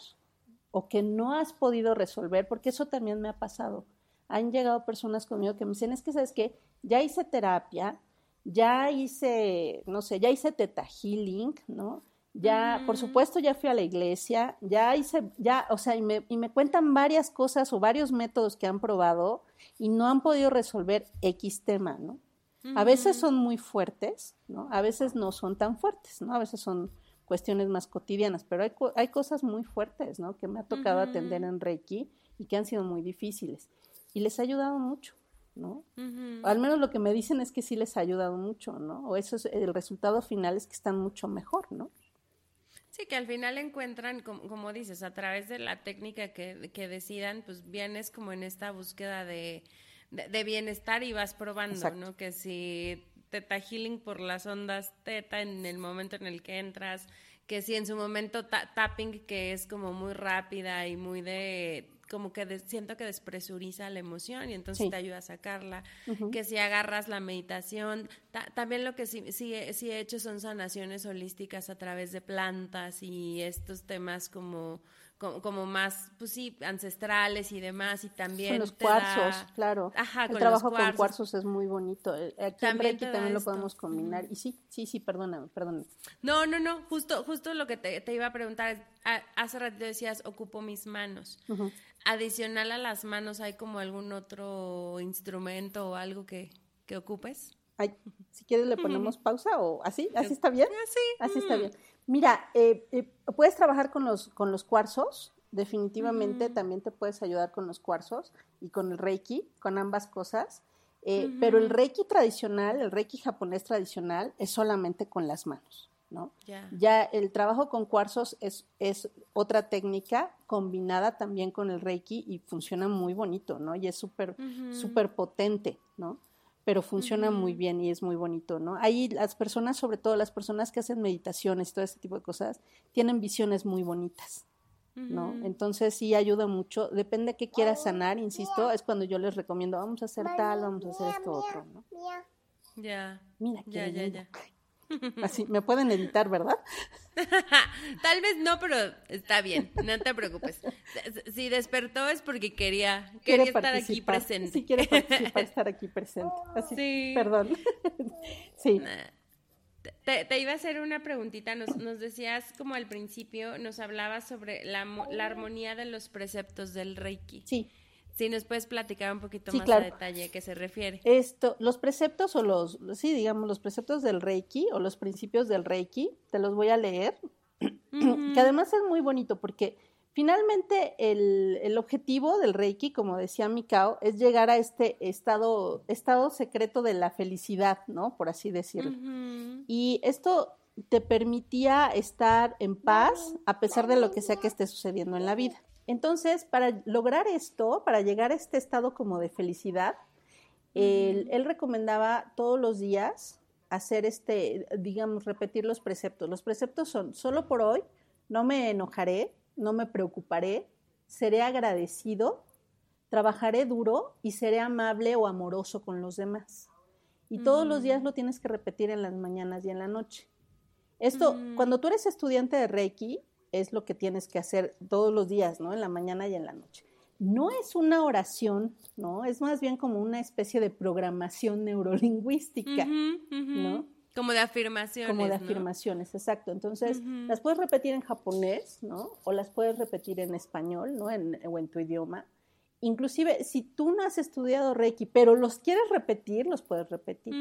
S1: o que no has podido resolver, porque eso también me ha pasado. Han llegado personas conmigo que me dicen, es que sabes que ya hice terapia, ya hice, no sé, ya hice teta healing, ¿no? Ya, por supuesto, ya fui a la iglesia, ya hice, ya, o sea, y me, y me cuentan varias cosas o varios métodos que han probado y no han podido resolver X tema, ¿no? A veces son muy fuertes, ¿no? A veces no son tan fuertes, ¿no? A veces son cuestiones más cotidianas, pero hay, hay cosas muy fuertes, ¿no? Que me ha tocado atender en Reiki y que han sido muy difíciles. Y les ha ayudado mucho, ¿no? Al menos lo que me dicen es que sí les ha ayudado mucho, ¿no? O eso es, el resultado final es que están mucho mejor, ¿no?
S2: Sí, que al final encuentran, como, dices, a través de la técnica que, que decidan, pues vienes como en esta búsqueda de de, bienestar y vas probando, ¿no? Que si teta healing por las ondas teta en el momento en el que entras, que si en su momento tapping que es como muy rápida y muy de como que siento que despresuriza la emoción y entonces te ayuda a sacarla, que si agarras la meditación, también lo que sí, sí, sí he hecho son sanaciones holísticas a través de plantas y estos temas como como, más, pues sí, ancestrales y demás, y también...
S1: Con los cuarzos, claro. Ajá, El trabajo con cuarzos es muy bonito. Eh, aquí también en también lo podemos combinar. Y sí, sí, sí, perdóname, perdóname.
S2: No, no, no, justo, justo lo que te, iba a preguntar, hace rato decías, ocupo mis manos. Adicional a las manos, ¿hay como algún otro instrumento o algo que, que ocupes?
S1: Ay, quieres le ponemos pausa o así, así está bien.
S2: Así.
S1: Así está bien. Mira, eh, eh, puedes trabajar con los, con los cuarzos, definitivamente también te puedes ayudar con los cuarzos y con el reiki, con ambas cosas. Eh, pero el reiki tradicional, el reiki japonés tradicional, es solamente con las manos, ¿no? Ya el trabajo con cuarzos es, es otra técnica combinada también con el reiki y funciona muy bonito, ¿no? Y es súper, súper potente, ¿no? Pero funciona muy bien y es muy bonito, ¿no? Ahí las personas, sobre todo las personas que hacen meditaciones y todo ese tipo de cosas, tienen visiones muy bonitas, ¿no? Entonces sí ayuda mucho, depende de qué quieras sanar, insisto, es cuando yo les recomiendo, vamos a hacer tal, vamos a hacer esto otro, ¿no?
S2: Ya.
S1: Mira, ya, ya, ya. Así, me pueden editar, ¿verdad?
S2: Tal vez no, pero está bien, no te preocupes. Si despertó es porque quería, quería estar aquí presente.
S1: Sí, quiere participar, estar aquí presente. Así, sí. Perdón. sí.
S2: Te, iba a hacer una preguntita. Nos, nos decías, como al principio, nos hablabas sobre la, la armonía de los preceptos del Reiki.
S1: Sí.
S2: Sí, nos puedes platicar un poquito más a detalle a qué se refiere.
S1: Esto, los preceptos o los, sí, digamos, los preceptos del Reiki o los principios del Reiki, te los voy a leer, que además es muy bonito porque finalmente el, el, objetivo del Reiki, como decía Mikao, es llegar a este estado, estado secreto de la felicidad, ¿no? Por así decirlo. Y esto te permitía estar en paz a pesar de lo que sea que esté sucediendo en la vida. Entonces, para lograr esto, para llegar a este estado como de felicidad, él, recomendaba todos los días hacer este, digamos, repetir los preceptos. Los preceptos son, solo por hoy, no me enojaré, no me preocuparé, seré agradecido, trabajaré duro y seré amable o amoroso con los demás. Y todos los días lo tienes que repetir en las mañanas y en la noche. Esto, cuando tú eres estudiante de Reiki, es lo que tienes que hacer todos los días, ¿no? En la mañana y en la noche. No es una oración, ¿no? Es más bien como una especie de programación neurolingüística, ¿no?
S2: Como de afirmaciones.
S1: Como de afirmaciones, exacto. Entonces, las puedes repetir en japonés, ¿no? O las puedes repetir en español, ¿no? En, o en tu idioma. Inclusive, si tú no has estudiado Reiki, pero los quieres repetir, los puedes repetir.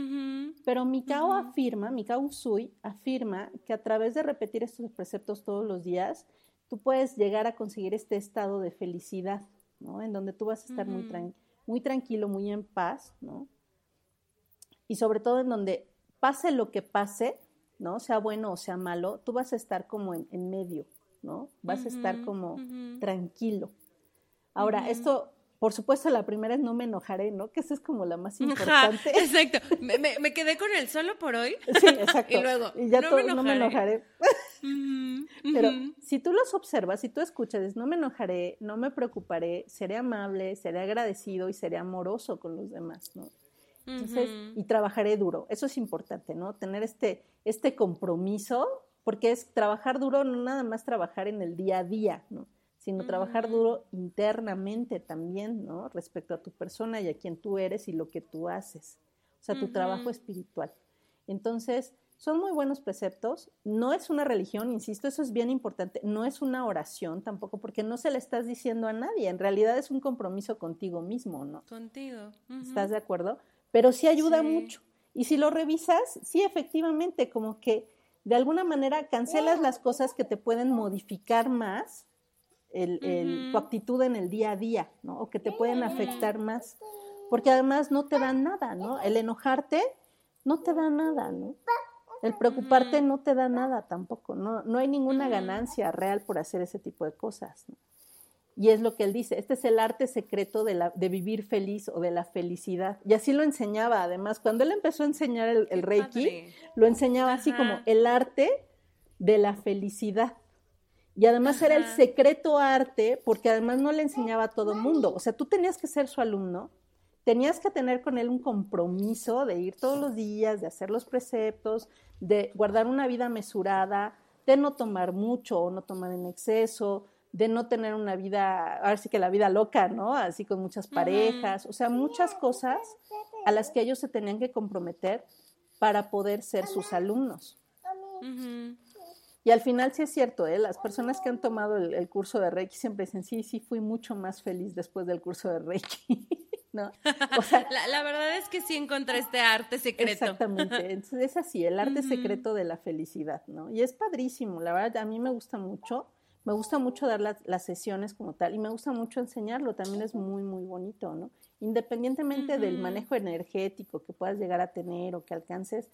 S1: Pero Mikao afirma, Mikao Usui afirma que a través de repetir estos preceptos todos los días, tú puedes llegar a conseguir este estado de felicidad, ¿no? En donde tú vas a estar muy, muy tranquilo, muy en paz, ¿no? Y sobre todo en donde pase lo que pase, ¿no? Sea bueno o sea malo, tú vas a estar como en, medio, ¿no? Vas a estar como tranquilo. Ahora, esto, por supuesto, la primera es no me enojaré, ¿no? Que esa es como la más importante.
S2: exacto. Me, quedé con el solo por hoy.
S1: Sí, exacto. y luego, ya no, me no, me enojaré. Pero si tú los observas, si tú escuchas, no me enojaré, no me preocuparé, seré amable, seré agradecido y seré amoroso con los demás, ¿no? Entonces, y trabajaré duro. Eso es importante, ¿no? Tener este, este compromiso, porque es trabajar duro, no nada más trabajar en el día a día, ¿no? Sino trabajar duro internamente también, ¿no? Respecto a tu persona y a quien tú eres y lo que tú haces. O sea, tu trabajo espiritual. Entonces, son muy buenos preceptos. No es una religión, insisto, eso es bien importante. No es una oración tampoco, porque no se le estás diciendo a nadie. En realidad es un compromiso contigo mismo, ¿no?
S2: Contigo.
S1: ¿Estás de acuerdo? Pero sí ayuda mucho. Y si lo revisas, sí, efectivamente, como que de alguna manera cancelas las cosas que te pueden modificar más el, tu actitud en el día a día, ¿no? O que te pueden afectar más, porque además no te dan nada, ¿no? El enojarte no te da nada, ¿no? El preocuparte no te da nada tampoco, no, no hay ninguna ganancia real por hacer ese tipo de cosas. ¿no? Y es lo que él dice, este es el arte secreto de, la, de vivir feliz o de la felicidad. Y así lo enseñaba, además, cuando él empezó a enseñar el, Reiki, lo enseñaba así como el arte de la felicidad. Y además era el secreto arte, porque además no le enseñaba a todo el mundo. O sea, tú tenías que ser su alumno, tenías que tener con él un compromiso de ir todos los días, de hacer los preceptos, de guardar una vida mesurada, de no tomar mucho o no tomar en exceso, de no tener una vida, ahora sí que la vida loca, ¿no? Así con muchas parejas, o sea, muchas cosas a las que ellos se tenían que comprometer para poder ser sus alumnos. Y al final sí es cierto, ¿eh? las personas que han tomado el, curso de Reiki siempre dicen, sí, sí, fui mucho más feliz después del curso de Reiki. ¿No?
S2: la, verdad es que sí encontré este arte secreto.
S1: Exactamente, Entonces, es así, el arte secreto de la felicidad, ¿no? Y es padrísimo, la verdad, a mí me gusta mucho, me gusta mucho dar las, las sesiones como tal y me gusta mucho enseñarlo, también es muy, muy bonito, ¿no? Independientemente del manejo energético que puedas llegar a tener o que alcances,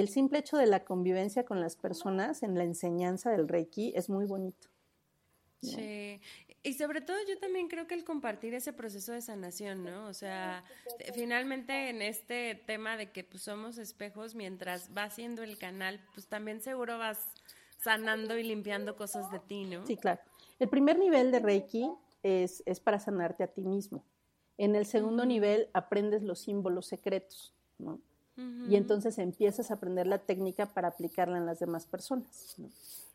S1: el simple hecho de la convivencia con las personas en la enseñanza del Reiki es muy bonito.
S2: Sí, y sobre todo yo también creo que el compartir ese proceso de sanación, ¿no? O sea, finalmente en este tema de que pues somos espejos, mientras vas haciendo el canal, pues también seguro vas sanando y limpiando cosas de ti, ¿no?
S1: Sí, claro. El primer nivel de Reiki es, es para sanarte a ti mismo. En el segundo nivel aprendes los símbolos secretos, ¿no? Y entonces empiezas a aprender la técnica para aplicarla en las demás personas.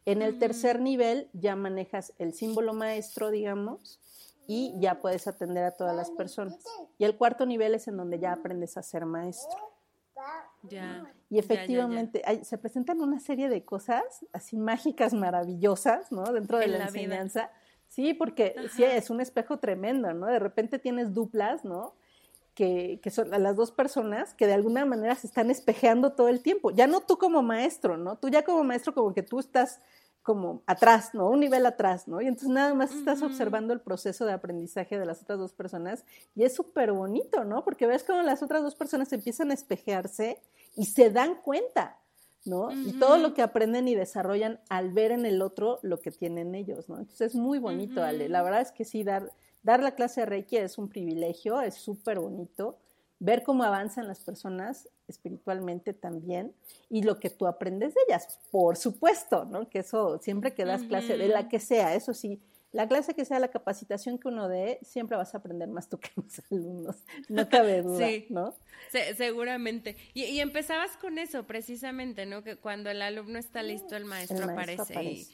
S1: En el tercer nivel ya manejas el símbolo maestro, digamos, y ya puedes atender a todas las personas. Y el cuarto nivel es en donde ya aprendes a ser maestro.
S2: Ya.
S1: Y efectivamente se presentan una serie de cosas así mágicas, maravillosas, ¿no? Dentro de la, enseñanza. Sí, porque sí, es un espejo tremendo, ¿no? De repente tienes duplas, ¿no? Que, son las dos personas que de alguna manera se están espejeando todo el tiempo. Ya no tú como maestro, ¿no? Tú ya como maestro como que tú estás como atrás, ¿no? Un nivel atrás, ¿no? Y entonces nada más estás observando el proceso de aprendizaje de las otras dos personas y es súper bonito, ¿no? Porque ves cómo las otras dos personas empiezan a espejearse y se dan cuenta, ¿no? Y todo lo que aprenden y desarrollan al ver en el otro lo que tienen ellos, ¿no? Entonces es muy bonito, Ale. La verdad es que sí, dar, Dar la clase de Reiki es un privilegio, es súper bonito. Ver cómo avanzan las personas espiritualmente también y lo que tú aprendes de ellas, por supuesto, ¿no? Que eso siempre que das clase, de la que sea, eso sí, la clase que sea, la capacitación que uno dé, siempre vas a aprender más tú que los alumnos, no cabe duda, ¿no?
S2: seguramente. Y, empezabas con eso precisamente, ¿no? Que cuando el alumno está listo, el maestro, aparece. Y,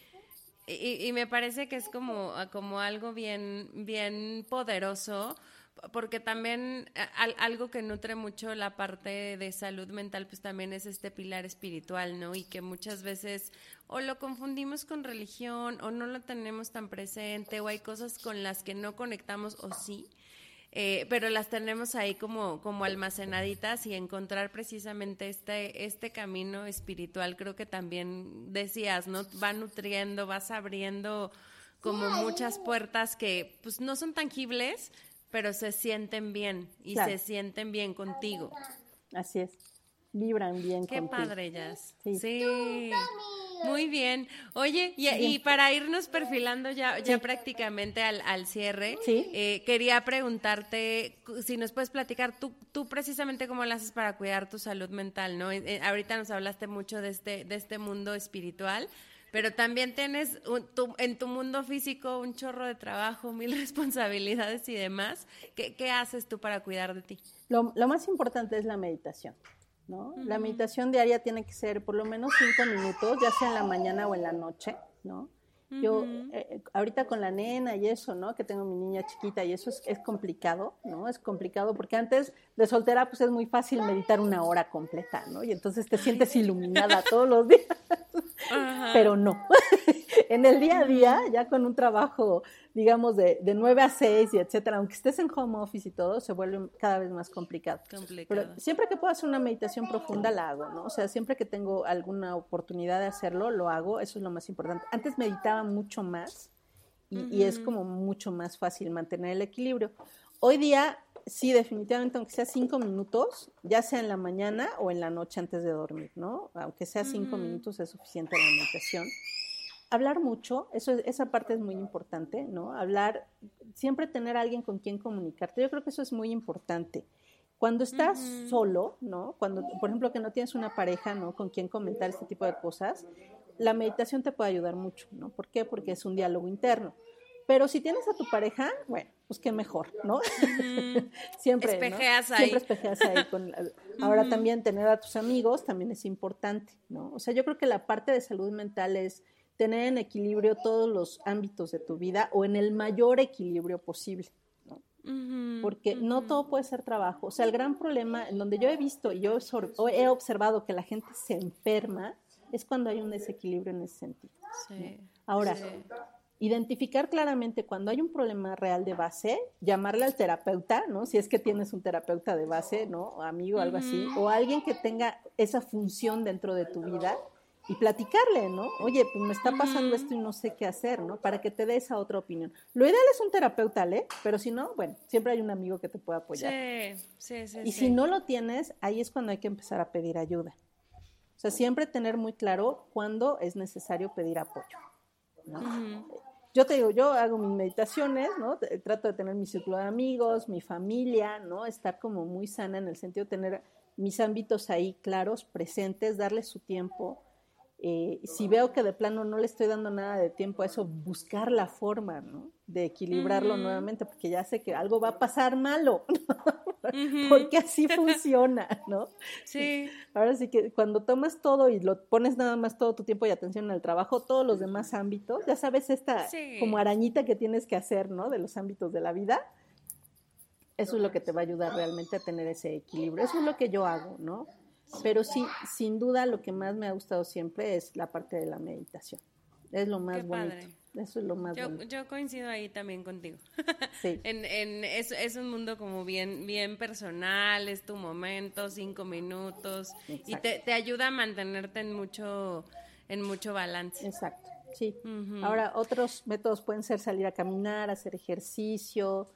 S2: y, me parece que es como, como algo bien, bien poderoso porque también eh, algo que nutre mucho la parte de salud mental, pues también es este pilar espiritual, ¿no? Y que muchas veces o lo confundimos con religión o no lo tenemos tan presente o hay cosas con las que no conectamos o sí, eh, pero las tenemos ahí como, como almacenaditas y encontrar precisamente este, este camino espiritual, creo que también decías, ¿no? Va nutriendo, vas abriendo como muchas puertas que pues no son tangibles, pero se sienten bien y se sienten bien contigo.
S1: Así es, vibran bien
S2: Qué padre, Jazz. Sí. Muy bien. Oye, y, para irnos perfilando ya, ya prácticamente al, al cierre, eh, quería preguntarte si nos puedes platicar tú, tú precisamente cómo lo haces para cuidar tu salud mental, ¿no? Eh, eh, ahorita nos hablaste mucho de este, de este mundo espiritual, pero también tienes en tu mundo físico un chorro de trabajo, mil responsabilidades y demás. ¿Qué, qué haces tú para cuidar de ti?
S1: Lo, lo más importante es la meditación. ¿No? La meditación diaria tiene que ser por lo menos cinco minutos, ya sea en la mañana o en la noche, ¿no? Yo, eh, ahorita con la nena y eso, ¿no? Que tengo mi niña chiquita y eso es, es, complicado, ¿no? Es complicado porque antes de soltera, pues es muy fácil meditar una hora completa, ¿no? Y entonces te sientes iluminada todos los días. Pero no. en el día a día, ya con un trabajo, digamos, de, de 9 a 6 y etcétera, aunque estés en home office y todo, se vuelve cada vez más complicado. Pero siempre que puedo hacer una meditación profunda, la hago, ¿no? O sea, siempre que tengo alguna oportunidad de hacerlo, lo hago. Eso es lo más importante. Antes meditaba mucho más y, y es como mucho más fácil mantener el equilibrio. Hoy día sí, definitivamente, aunque sea cinco minutos, ya sea en la mañana o en la noche antes de dormir, ¿no? Aunque sea cinco minutos es suficiente la meditación. Hablar mucho, eso, esa parte es muy importante, ¿no? Hablar, siempre tener a alguien con quien comunicarte. Yo creo que eso es muy importante. Cuando estás solo, ¿no? Cuando, por ejemplo, que no tienes una pareja, ¿no? Con quien comentar este tipo de cosas, la meditación te puede ayudar mucho, ¿no? ¿Por qué? Porque es un diálogo interno. Pero si tienes a tu pareja, bueno, pues qué mejor, ¿no? siempre.
S2: Espejeas ahí.
S1: Siempre espejeas ahí. ahora también tener a tus amigos también es importante, ¿no? O sea, yo creo que la parte de salud mental es tener en equilibrio todos los ámbitos de tu vida o en el mayor equilibrio posible. ¿no? Porque no todo puede ser trabajo. O sea, el gran problema en donde yo he visto y yo he observado que la gente se enferma es cuando hay un desequilibrio en ese sentido. Sí, Ahora, identificar claramente cuando hay un problema real de base, llamarle al terapeuta, ¿no? Si es que tienes un terapeuta de base, ¿no? amigo, algo así, o alguien que tenga esa función dentro de tu vida y platicarle, ¿no? Oye, pues me está pasando esto y no sé qué hacer, ¿no? Para que te dé esa otra opinión. Lo ideal es un terapeuta, ¿le? Pero si no, bueno, siempre hay un amigo que te pueda apoyar.
S2: Sí, sí, sí.
S1: Y si no lo tienes, ahí es cuando hay que empezar a pedir ayuda. O sea, siempre tener muy claro cuándo es necesario pedir apoyo. ¿no? Yo te digo, yo hago mis meditaciones, ¿no? Trato de tener mi círculo de amigos, mi familia, ¿no? Estar como muy sana en el sentido de tener mis ámbitos ahí claros, presentes, darle su tiempo. Eh, si veo que de plano no le estoy dando nada de tiempo a eso, buscar la forma, ¿no? De equilibrarlo nuevamente, porque ya sé que algo va a pasar malo. ¿no? porque así funciona, ¿no?
S2: Sí.
S1: Ahora sí que cuando tomas todo y lo pones nada más todo tu tiempo y atención al trabajo, todos los demás ámbitos, ya sabes esta como arañita que tienes que hacer, ¿no? De los ámbitos de la vida. Eso es lo que te va a ayudar realmente a tener ese equilibrio. Eso es lo que yo hago, ¿no? Pero sí, sin duda lo que más me ha gustado siempre es la parte de la meditación. Es lo más bonito. Eso es lo más
S2: yo,
S1: bonito.
S2: Yo coincido ahí también contigo. Sí. en, en, es, es, un mundo como bien, bien personal, es tu momento, cinco minutos, y te, te, ayuda a mantenerte en mucho, en mucho balance.
S1: Exacto, sí. Ahora, otros métodos pueden ser salir a caminar, hacer ejercicio,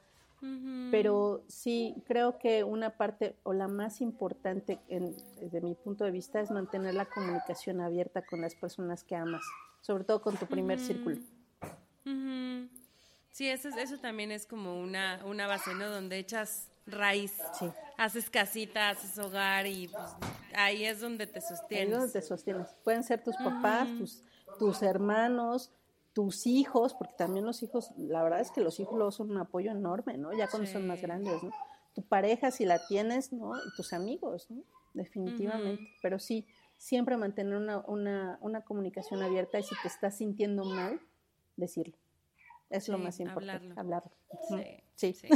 S1: pero sí, creo que una parte o la más importante en, desde mi punto de vista es mantener la comunicación abierta con las personas que amas, sobre todo con tu primer círculo.
S2: Sí, eso, eso también es como una, una base, ¿no? Donde echas raíz, haces casita, haces hogar y pues, ahí es donde te sostienes.
S1: Ahí es donde te sostienes. Pueden ser tus papás, tus, tus hermanos, tus hijos, porque también los hijos, la verdad es que los hijos luego son un apoyo enorme, ¿no? Ya cuando son más grandes, ¿no? Tu pareja, si la tienes, ¿no? Y tus amigos, ¿no? Definitivamente. Pero sí, siempre mantener una, una, una, comunicación abierta y si te estás sintiendo mal, decirlo. Es lo más importante, hablarlo.
S2: sí. sí.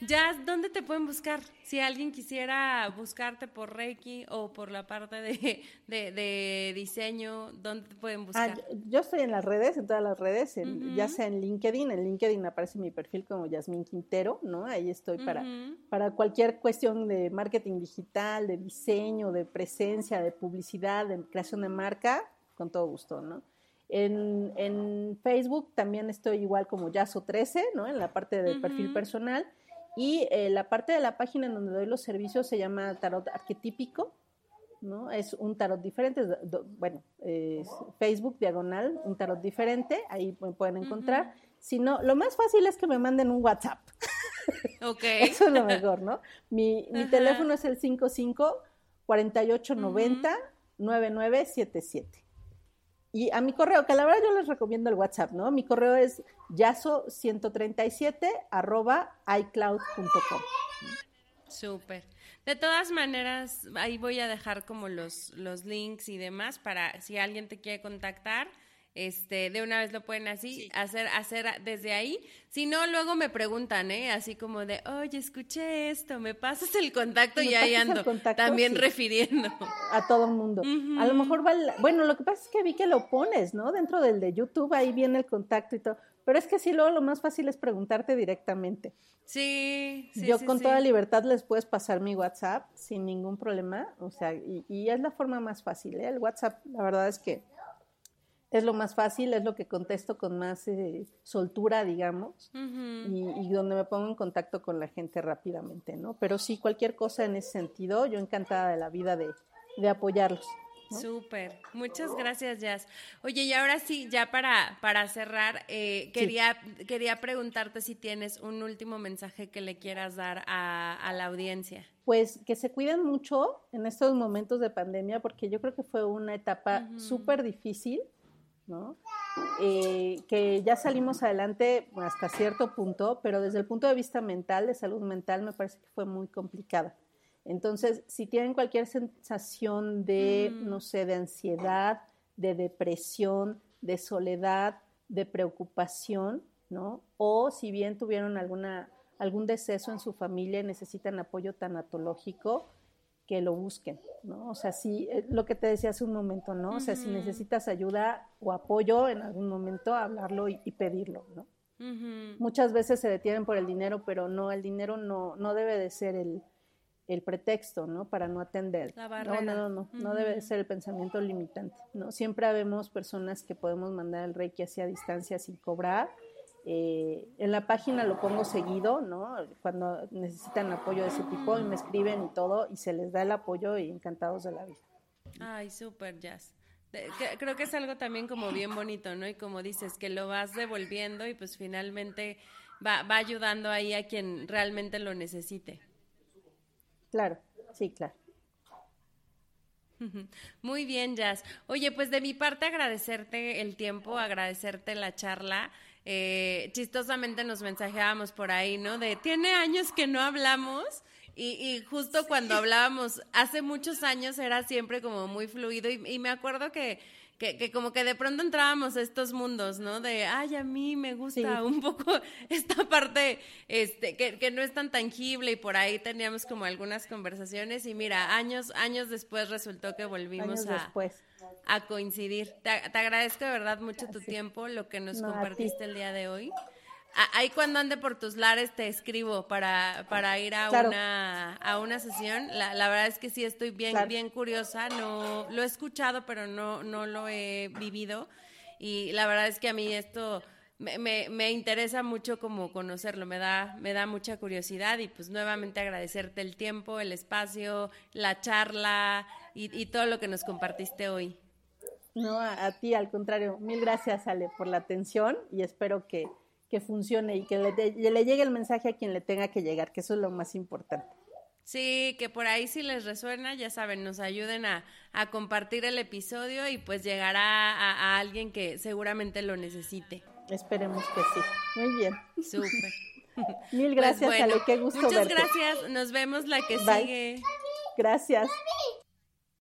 S2: Ya, ¿dónde te pueden buscar? Si alguien quisiera buscarte por Reiki o por la parte de, de, diseño, ¿dónde te pueden buscar?
S1: Ah, yo estoy en las redes, en todas las redes, ya sea en LinkedIn, en LinkedIn aparece mi perfil como Yasmín Quintero, ¿no? Ahí estoy para, para cualquier cuestión de marketing digital, de diseño, de presencia, de publicidad, de creación de marca, con todo gusto, ¿no? En, en Facebook también estoy igual como Yaso13, ¿no? En la parte del perfil personal. Y eh, la parte de la página en donde doy los servicios se llama tarot arquetípico, ¿no? Es un tarot diferente, bueno, Facebook diagonal, un tarot diferente, ahí me pueden encontrar. Si no, lo más fácil es que me manden un WhatsApp.
S2: Ok.
S1: Eso es lo mejor, ¿no? Mi, mi teléfono es el 55 4890 9977. Y a mi correo, que la verdad yo les recomiendo el WhatsApp, ¿no? Mi correo es yaso137 arroba icloud.com.
S2: Súper. De todas maneras, ahí voy a dejar como los, los links y demás para si alguien te quiere contactar este, de una vez lo pueden así, hacer, hacer desde ahí. Si no, luego me preguntan, ¿eh? Así como de, oye, escuché esto, me pasas el contacto y ahí ando. también refiriendo.
S1: A todo el mundo. A lo mejor va, bueno, lo que pasa es que vi que lo pones, ¿no? Dentro del de YouTube, ahí viene el contacto y todo. Pero es que sí, luego lo más fácil es preguntarte directamente.
S2: Sí, sí
S1: Yo con toda libertad les puedes pasar mi WhatsApp sin ningún problema. O sea, y, y es la forma más fácil, ¿eh? El WhatsApp, la verdad es que es lo más fácil, es lo que contesto con más eh, soltura, digamos, y, donde me pongo en contacto con la gente rápidamente, ¿no? Pero sí, cualquier cosa en ese sentido, yo encantada de la vida de, apoyarlos.
S2: Súper, muchas gracias, Jazz. Oye, y ahora sí, ya para, para cerrar, eh, quería, quería preguntarte si tienes un último mensaje que le quieras dar a, la audiencia.
S1: Pues que se cuiden mucho en estos momentos de pandemia, porque yo creo que fue una etapa súper difícil ¿no? Eh, que ya salimos adelante hasta cierto punto, pero desde el punto de vista mental, de salud mental, me parece que fue muy complicada. Entonces, si tienen cualquier sensación de, mm. no sé, de ansiedad, de depresión, de soledad, de preocupación, ¿no? O si bien tuvieron alguna, algún deceso en su familia y necesitan apoyo tanatológico, que lo busquen, ¿no? O sea, sí, eh, lo que te decía hace un momento, ¿no? O sea, si necesitas ayuda o apoyo en algún momento, hablarlo y, pedirlo, ¿no? Muchas veces se detienen por el dinero, pero no, el dinero no, no debe de ser el, pretexto, ¿no? Para no atender.
S2: La
S1: no, no, no, no, no debe de ser el pensamiento limitante, ¿no? Siempre habemos personas que podemos mandar el reiki hacia distancia sin cobrar, eh, en la página lo pongo seguido, ¿no? Cuando necesitan apoyo de ese tipo y me escriben y todo y se les da el apoyo y encantados de la vida.
S2: Ay, súper, Jazz. Creo que es algo también como bien bonito, ¿no? Y como dices, que lo vas devolviendo y pues finalmente va, va ayudando ahí a quien realmente lo necesite.
S1: Claro, sí, claro.
S2: Muy bien, Jazz. Oye, pues de mi parte agradecerte el tiempo, agradecerte la charla eh, chistosamente nos mensajeábamos por ahí, ¿no? De, tiene años que no hablamos. Y, justo cuando hablábamos, hace muchos años era siempre como muy fluido y, me acuerdo que, que, como que de pronto entrábamos a estos mundos, ¿no? De, ay, a mí me gusta un poco esta parte este, que, que, no es tan tangible y por ahí teníamos como algunas conversaciones y mira, años, años después resultó que volvimos a,
S1: después
S2: a coincidir. Te, agradezco de verdad mucho tu tiempo, lo que nos compartiste el día de hoy. Ahí cuando ande por tus lares te escribo para, para ir a, una, a una sesión. La, la, verdad es que sí estoy bien, bien curiosa. No, lo he escuchado, pero no, no lo he vivido. Y la verdad es que a mí esto me, me, me, interesa mucho como conocerlo, me da, me da mucha curiosidad y pues nuevamente agradecerte el tiempo, el espacio, la charla y, todo lo que nos compartiste hoy.
S1: No, a, ti, al contrario. Mil gracias, Ale, por la atención y espero que, que funcione y que le, llegue el mensaje a quien le tenga que llegar, que eso es lo más importante.
S2: Sí, que por ahí si les resuena, ya saben, nos ayuden a, a compartir el episodio y pues llegará a, a alguien que seguramente lo necesite.
S1: Esperemos que sí. Muy bien.
S2: Súper.
S1: Mil pues gracias, Ale, qué gusto
S2: Muchas gracias, nos vemos la que sigue.
S1: Gracias.